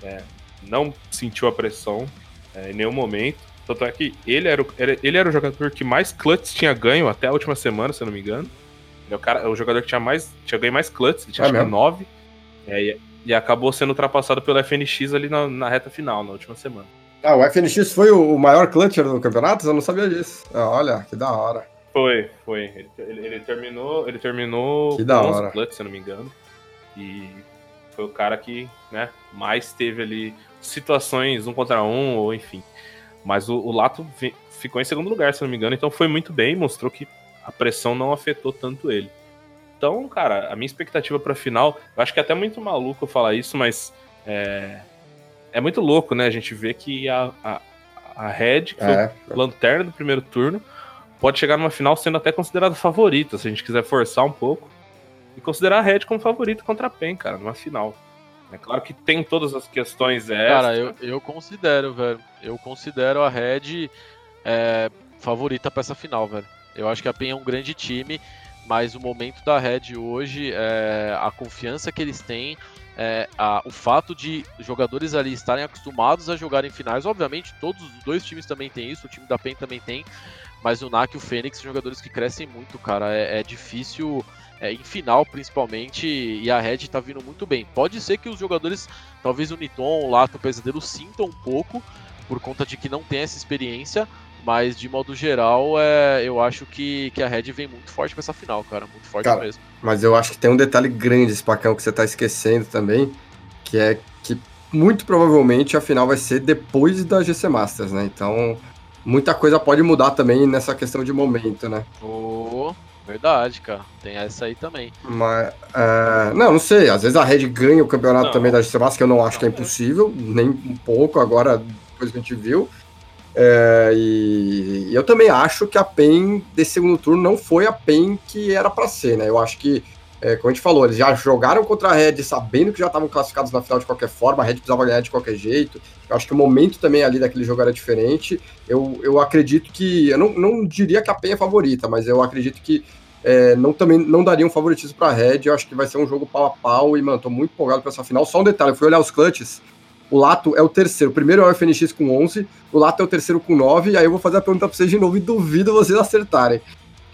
é, não sentiu a pressão é, em nenhum momento. Tanto é que ele era, o, ele era o jogador que mais clutches tinha ganho até a última semana, se eu não me engano. Ele é o, cara, é o jogador que tinha, mais, tinha ganho mais clutches, ele tinha é acho que 9. É, e acabou sendo ultrapassado pelo FNX ali na, na, reta final, na última semana. Ah, o FNX foi o, o maior clutcher do campeonato? Eu não sabia disso. Ah, olha, que da hora. Foi, foi. Ele, ele, ele terminou, ele terminou que da hora. clutch, se eu não me engano. E foi o cara que né, mais teve ali situações um contra um, ou enfim. Mas o, o Lato ficou em segundo lugar, se não me engano, então foi muito bem, mostrou que a pressão não afetou tanto ele. Então, cara, a minha expectativa pra final, eu acho que é até muito maluco falar isso, mas é, é muito louco, né? A gente vê que a, a, a Red, que é. foi lanterna do primeiro turno, pode chegar numa final sendo até considerada favorita, se a gente quiser forçar um pouco. E considerar a Red como favorita contra a PEN, cara, numa final. É claro que tem todas as questões extras. Cara, eu, eu considero, velho. Eu considero a Red é, favorita para essa final, velho. Eu acho que a PEN é um grande time mas o momento da Red hoje, é, a confiança que eles têm, é, a, o fato de jogadores ali estarem acostumados a jogar em finais, obviamente todos os dois times também têm isso, o time da PEN também tem, mas o NAC e o Fênix são jogadores que crescem muito, cara, é, é difícil é, em final principalmente, e a Red tá vindo muito bem. Pode ser que os jogadores, talvez o Niton, o Lato, o Pesadelo sintam um pouco, por conta de que não tem essa experiência, mas de modo geral, é, eu acho que, que a Red vem muito forte pra essa final, cara. Muito forte cara, mesmo. Mas eu acho que tem um detalhe grande, Spacão, que você tá esquecendo também, que é que muito provavelmente a final vai ser depois da GC Masters, né? Então, muita coisa pode mudar também nessa questão de momento, né? Oh, verdade, cara. Tem essa aí também. Mas, uh, não, não sei. Às vezes a Red ganha o campeonato não. também da Masters, que eu não acho não, que é impossível, nem um pouco agora, depois que a gente viu. É, e, e, eu também acho que a PEN desse segundo turno não foi a PEN que era para ser, né? Eu acho que, é, como a gente falou, eles já jogaram contra a Red sabendo que já estavam classificados na final de qualquer forma, a Red precisava ganhar de qualquer jeito. Eu acho que o momento também ali daquele jogo era diferente. Eu, eu acredito que. Eu não, não diria que a PEN é favorita, mas eu acredito que é, não, também não daria um favoritismo para a Red. Eu acho que vai ser um jogo pau a pau e, mano, tô muito empolgado para essa final. Só um detalhe, eu fui olhar os clutches. O Lato é o terceiro. O primeiro é o FNX com 11, o Lato é o terceiro com 9, e aí eu vou fazer a pergunta pra vocês de novo e duvido vocês acertarem.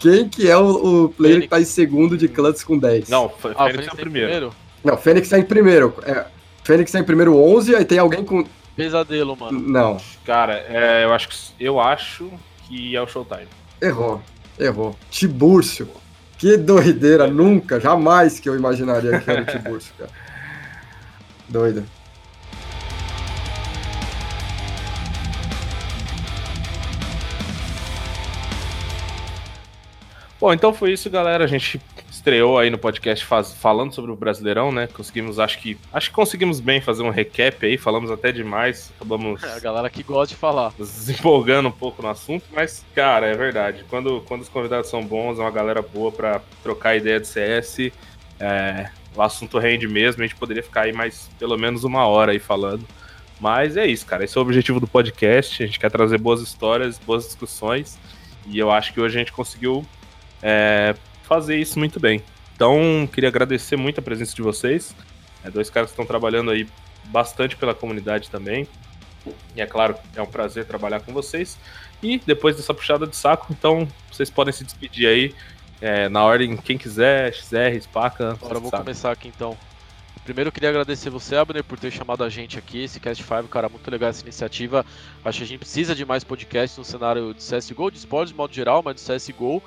Quem que é o, o player Fênix. que tá em segundo de Clutch com 10? Não, Fênix, ah, Fênix é o primeiro. primeiro. Não, Fênix tá em primeiro. É, Fênix tá em primeiro 11, aí tem alguém com... Pesadelo, mano. Não. Cara, é, eu, acho que, eu acho que é o Showtime. Errou, errou. Tibúrcio. Que doideira, nunca, jamais que eu imaginaria que era o Tibúrcio, cara. Doido. Bom, então foi isso, galera. A gente estreou aí no podcast faz, falando sobre o Brasileirão, né? Conseguimos, acho que acho que conseguimos bem fazer um recap aí, falamos até demais, acabamos É a galera que gosta de falar. nos empolgando um pouco no assunto, mas cara, é verdade. Quando, quando os convidados são bons, é uma galera boa pra trocar ideia de CS. é, o assunto rende mesmo, a gente poderia ficar aí mais pelo menos uma hora aí falando. Mas é isso, cara. Esse é o objetivo do podcast. A gente quer trazer boas histórias, boas discussões. E eu acho que hoje a gente conseguiu é, fazer isso muito bem. Então, queria agradecer muito a presença de vocês. É, dois caras que estão trabalhando aí bastante pela comunidade também. E é claro, é um prazer trabalhar com vocês. E depois dessa puxada de saco, então vocês podem se despedir aí. é, na ordem, quem quiser, XR, Spaca. Agora vou começar aqui então. Primeiro eu queria agradecer você, Abner, por ter chamado a gente aqui, esse Cast 5, cara, muito legal essa iniciativa. Acho que a gente precisa de mais podcasts no cenário de CSGO, de esportes de modo geral, mas de CSGO.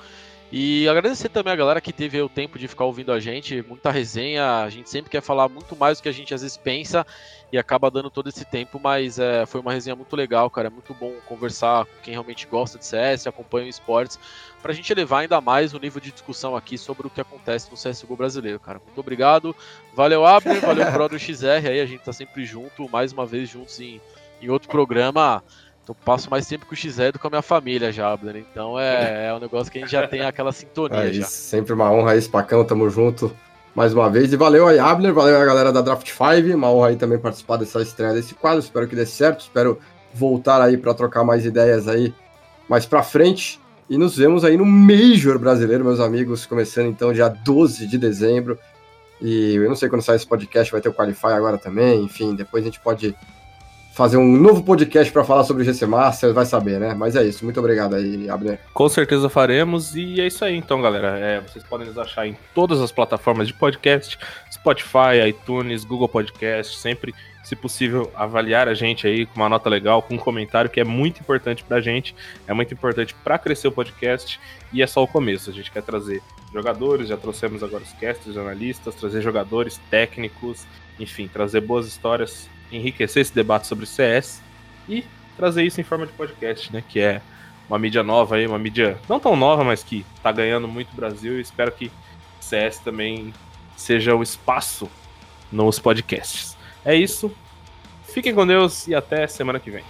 E agradecer também a galera que teve o tempo de ficar ouvindo a gente, muita resenha, a gente sempre quer falar muito mais do que a gente às vezes pensa e acaba dando todo esse tempo, mas é, foi uma resenha muito legal, cara, é muito bom conversar com quem realmente gosta de CS, acompanha o esportes, pra gente elevar ainda mais o nível de discussão aqui sobre o que acontece no CSGO brasileiro, cara. Muito obrigado, valeu Abner, valeu Brother XR aí, a gente tá sempre junto, mais uma vez juntos em, em outro programa. Eu passo mais tempo com o XR do que com a minha família já, Abner. Então é, é um negócio que a gente já tem aquela sintonia É sempre uma honra aí, Spacão, tamo junto mais uma vez. E valeu aí, Abner, valeu aí a galera da Draft 5, uma honra aí também participar dessa estreia desse quadro, espero que dê certo, espero voltar aí para trocar mais ideias aí mais pra frente. E nos vemos aí no Major Brasileiro, meus amigos, começando então dia 12 de dezembro. E eu não sei quando sair esse podcast, vai ter o Qualify agora também, enfim, depois a gente pode fazer um novo podcast para falar sobre o GC Master, vai saber, né? Mas é isso, muito obrigado aí, Abner. Com certeza faremos, e é isso aí então, galera. É, vocês podem nos achar em todas as plataformas de podcast, Spotify, iTunes, Google Podcast, sempre, se possível, avaliar a gente aí com uma nota legal, com um comentário que é muito importante pra gente, é muito importante para crescer o podcast, e é só o começo. A gente quer trazer jogadores, já trouxemos agora os casters, analistas, trazer jogadores técnicos, enfim, trazer boas histórias, enriquecer esse debate sobre CS e trazer isso em forma de podcast, né? Que é uma mídia nova aí, uma mídia não tão nova, mas que tá ganhando muito Brasil e espero que CS também seja o espaço nos podcasts. É isso. Fiquem com Deus e até semana que vem.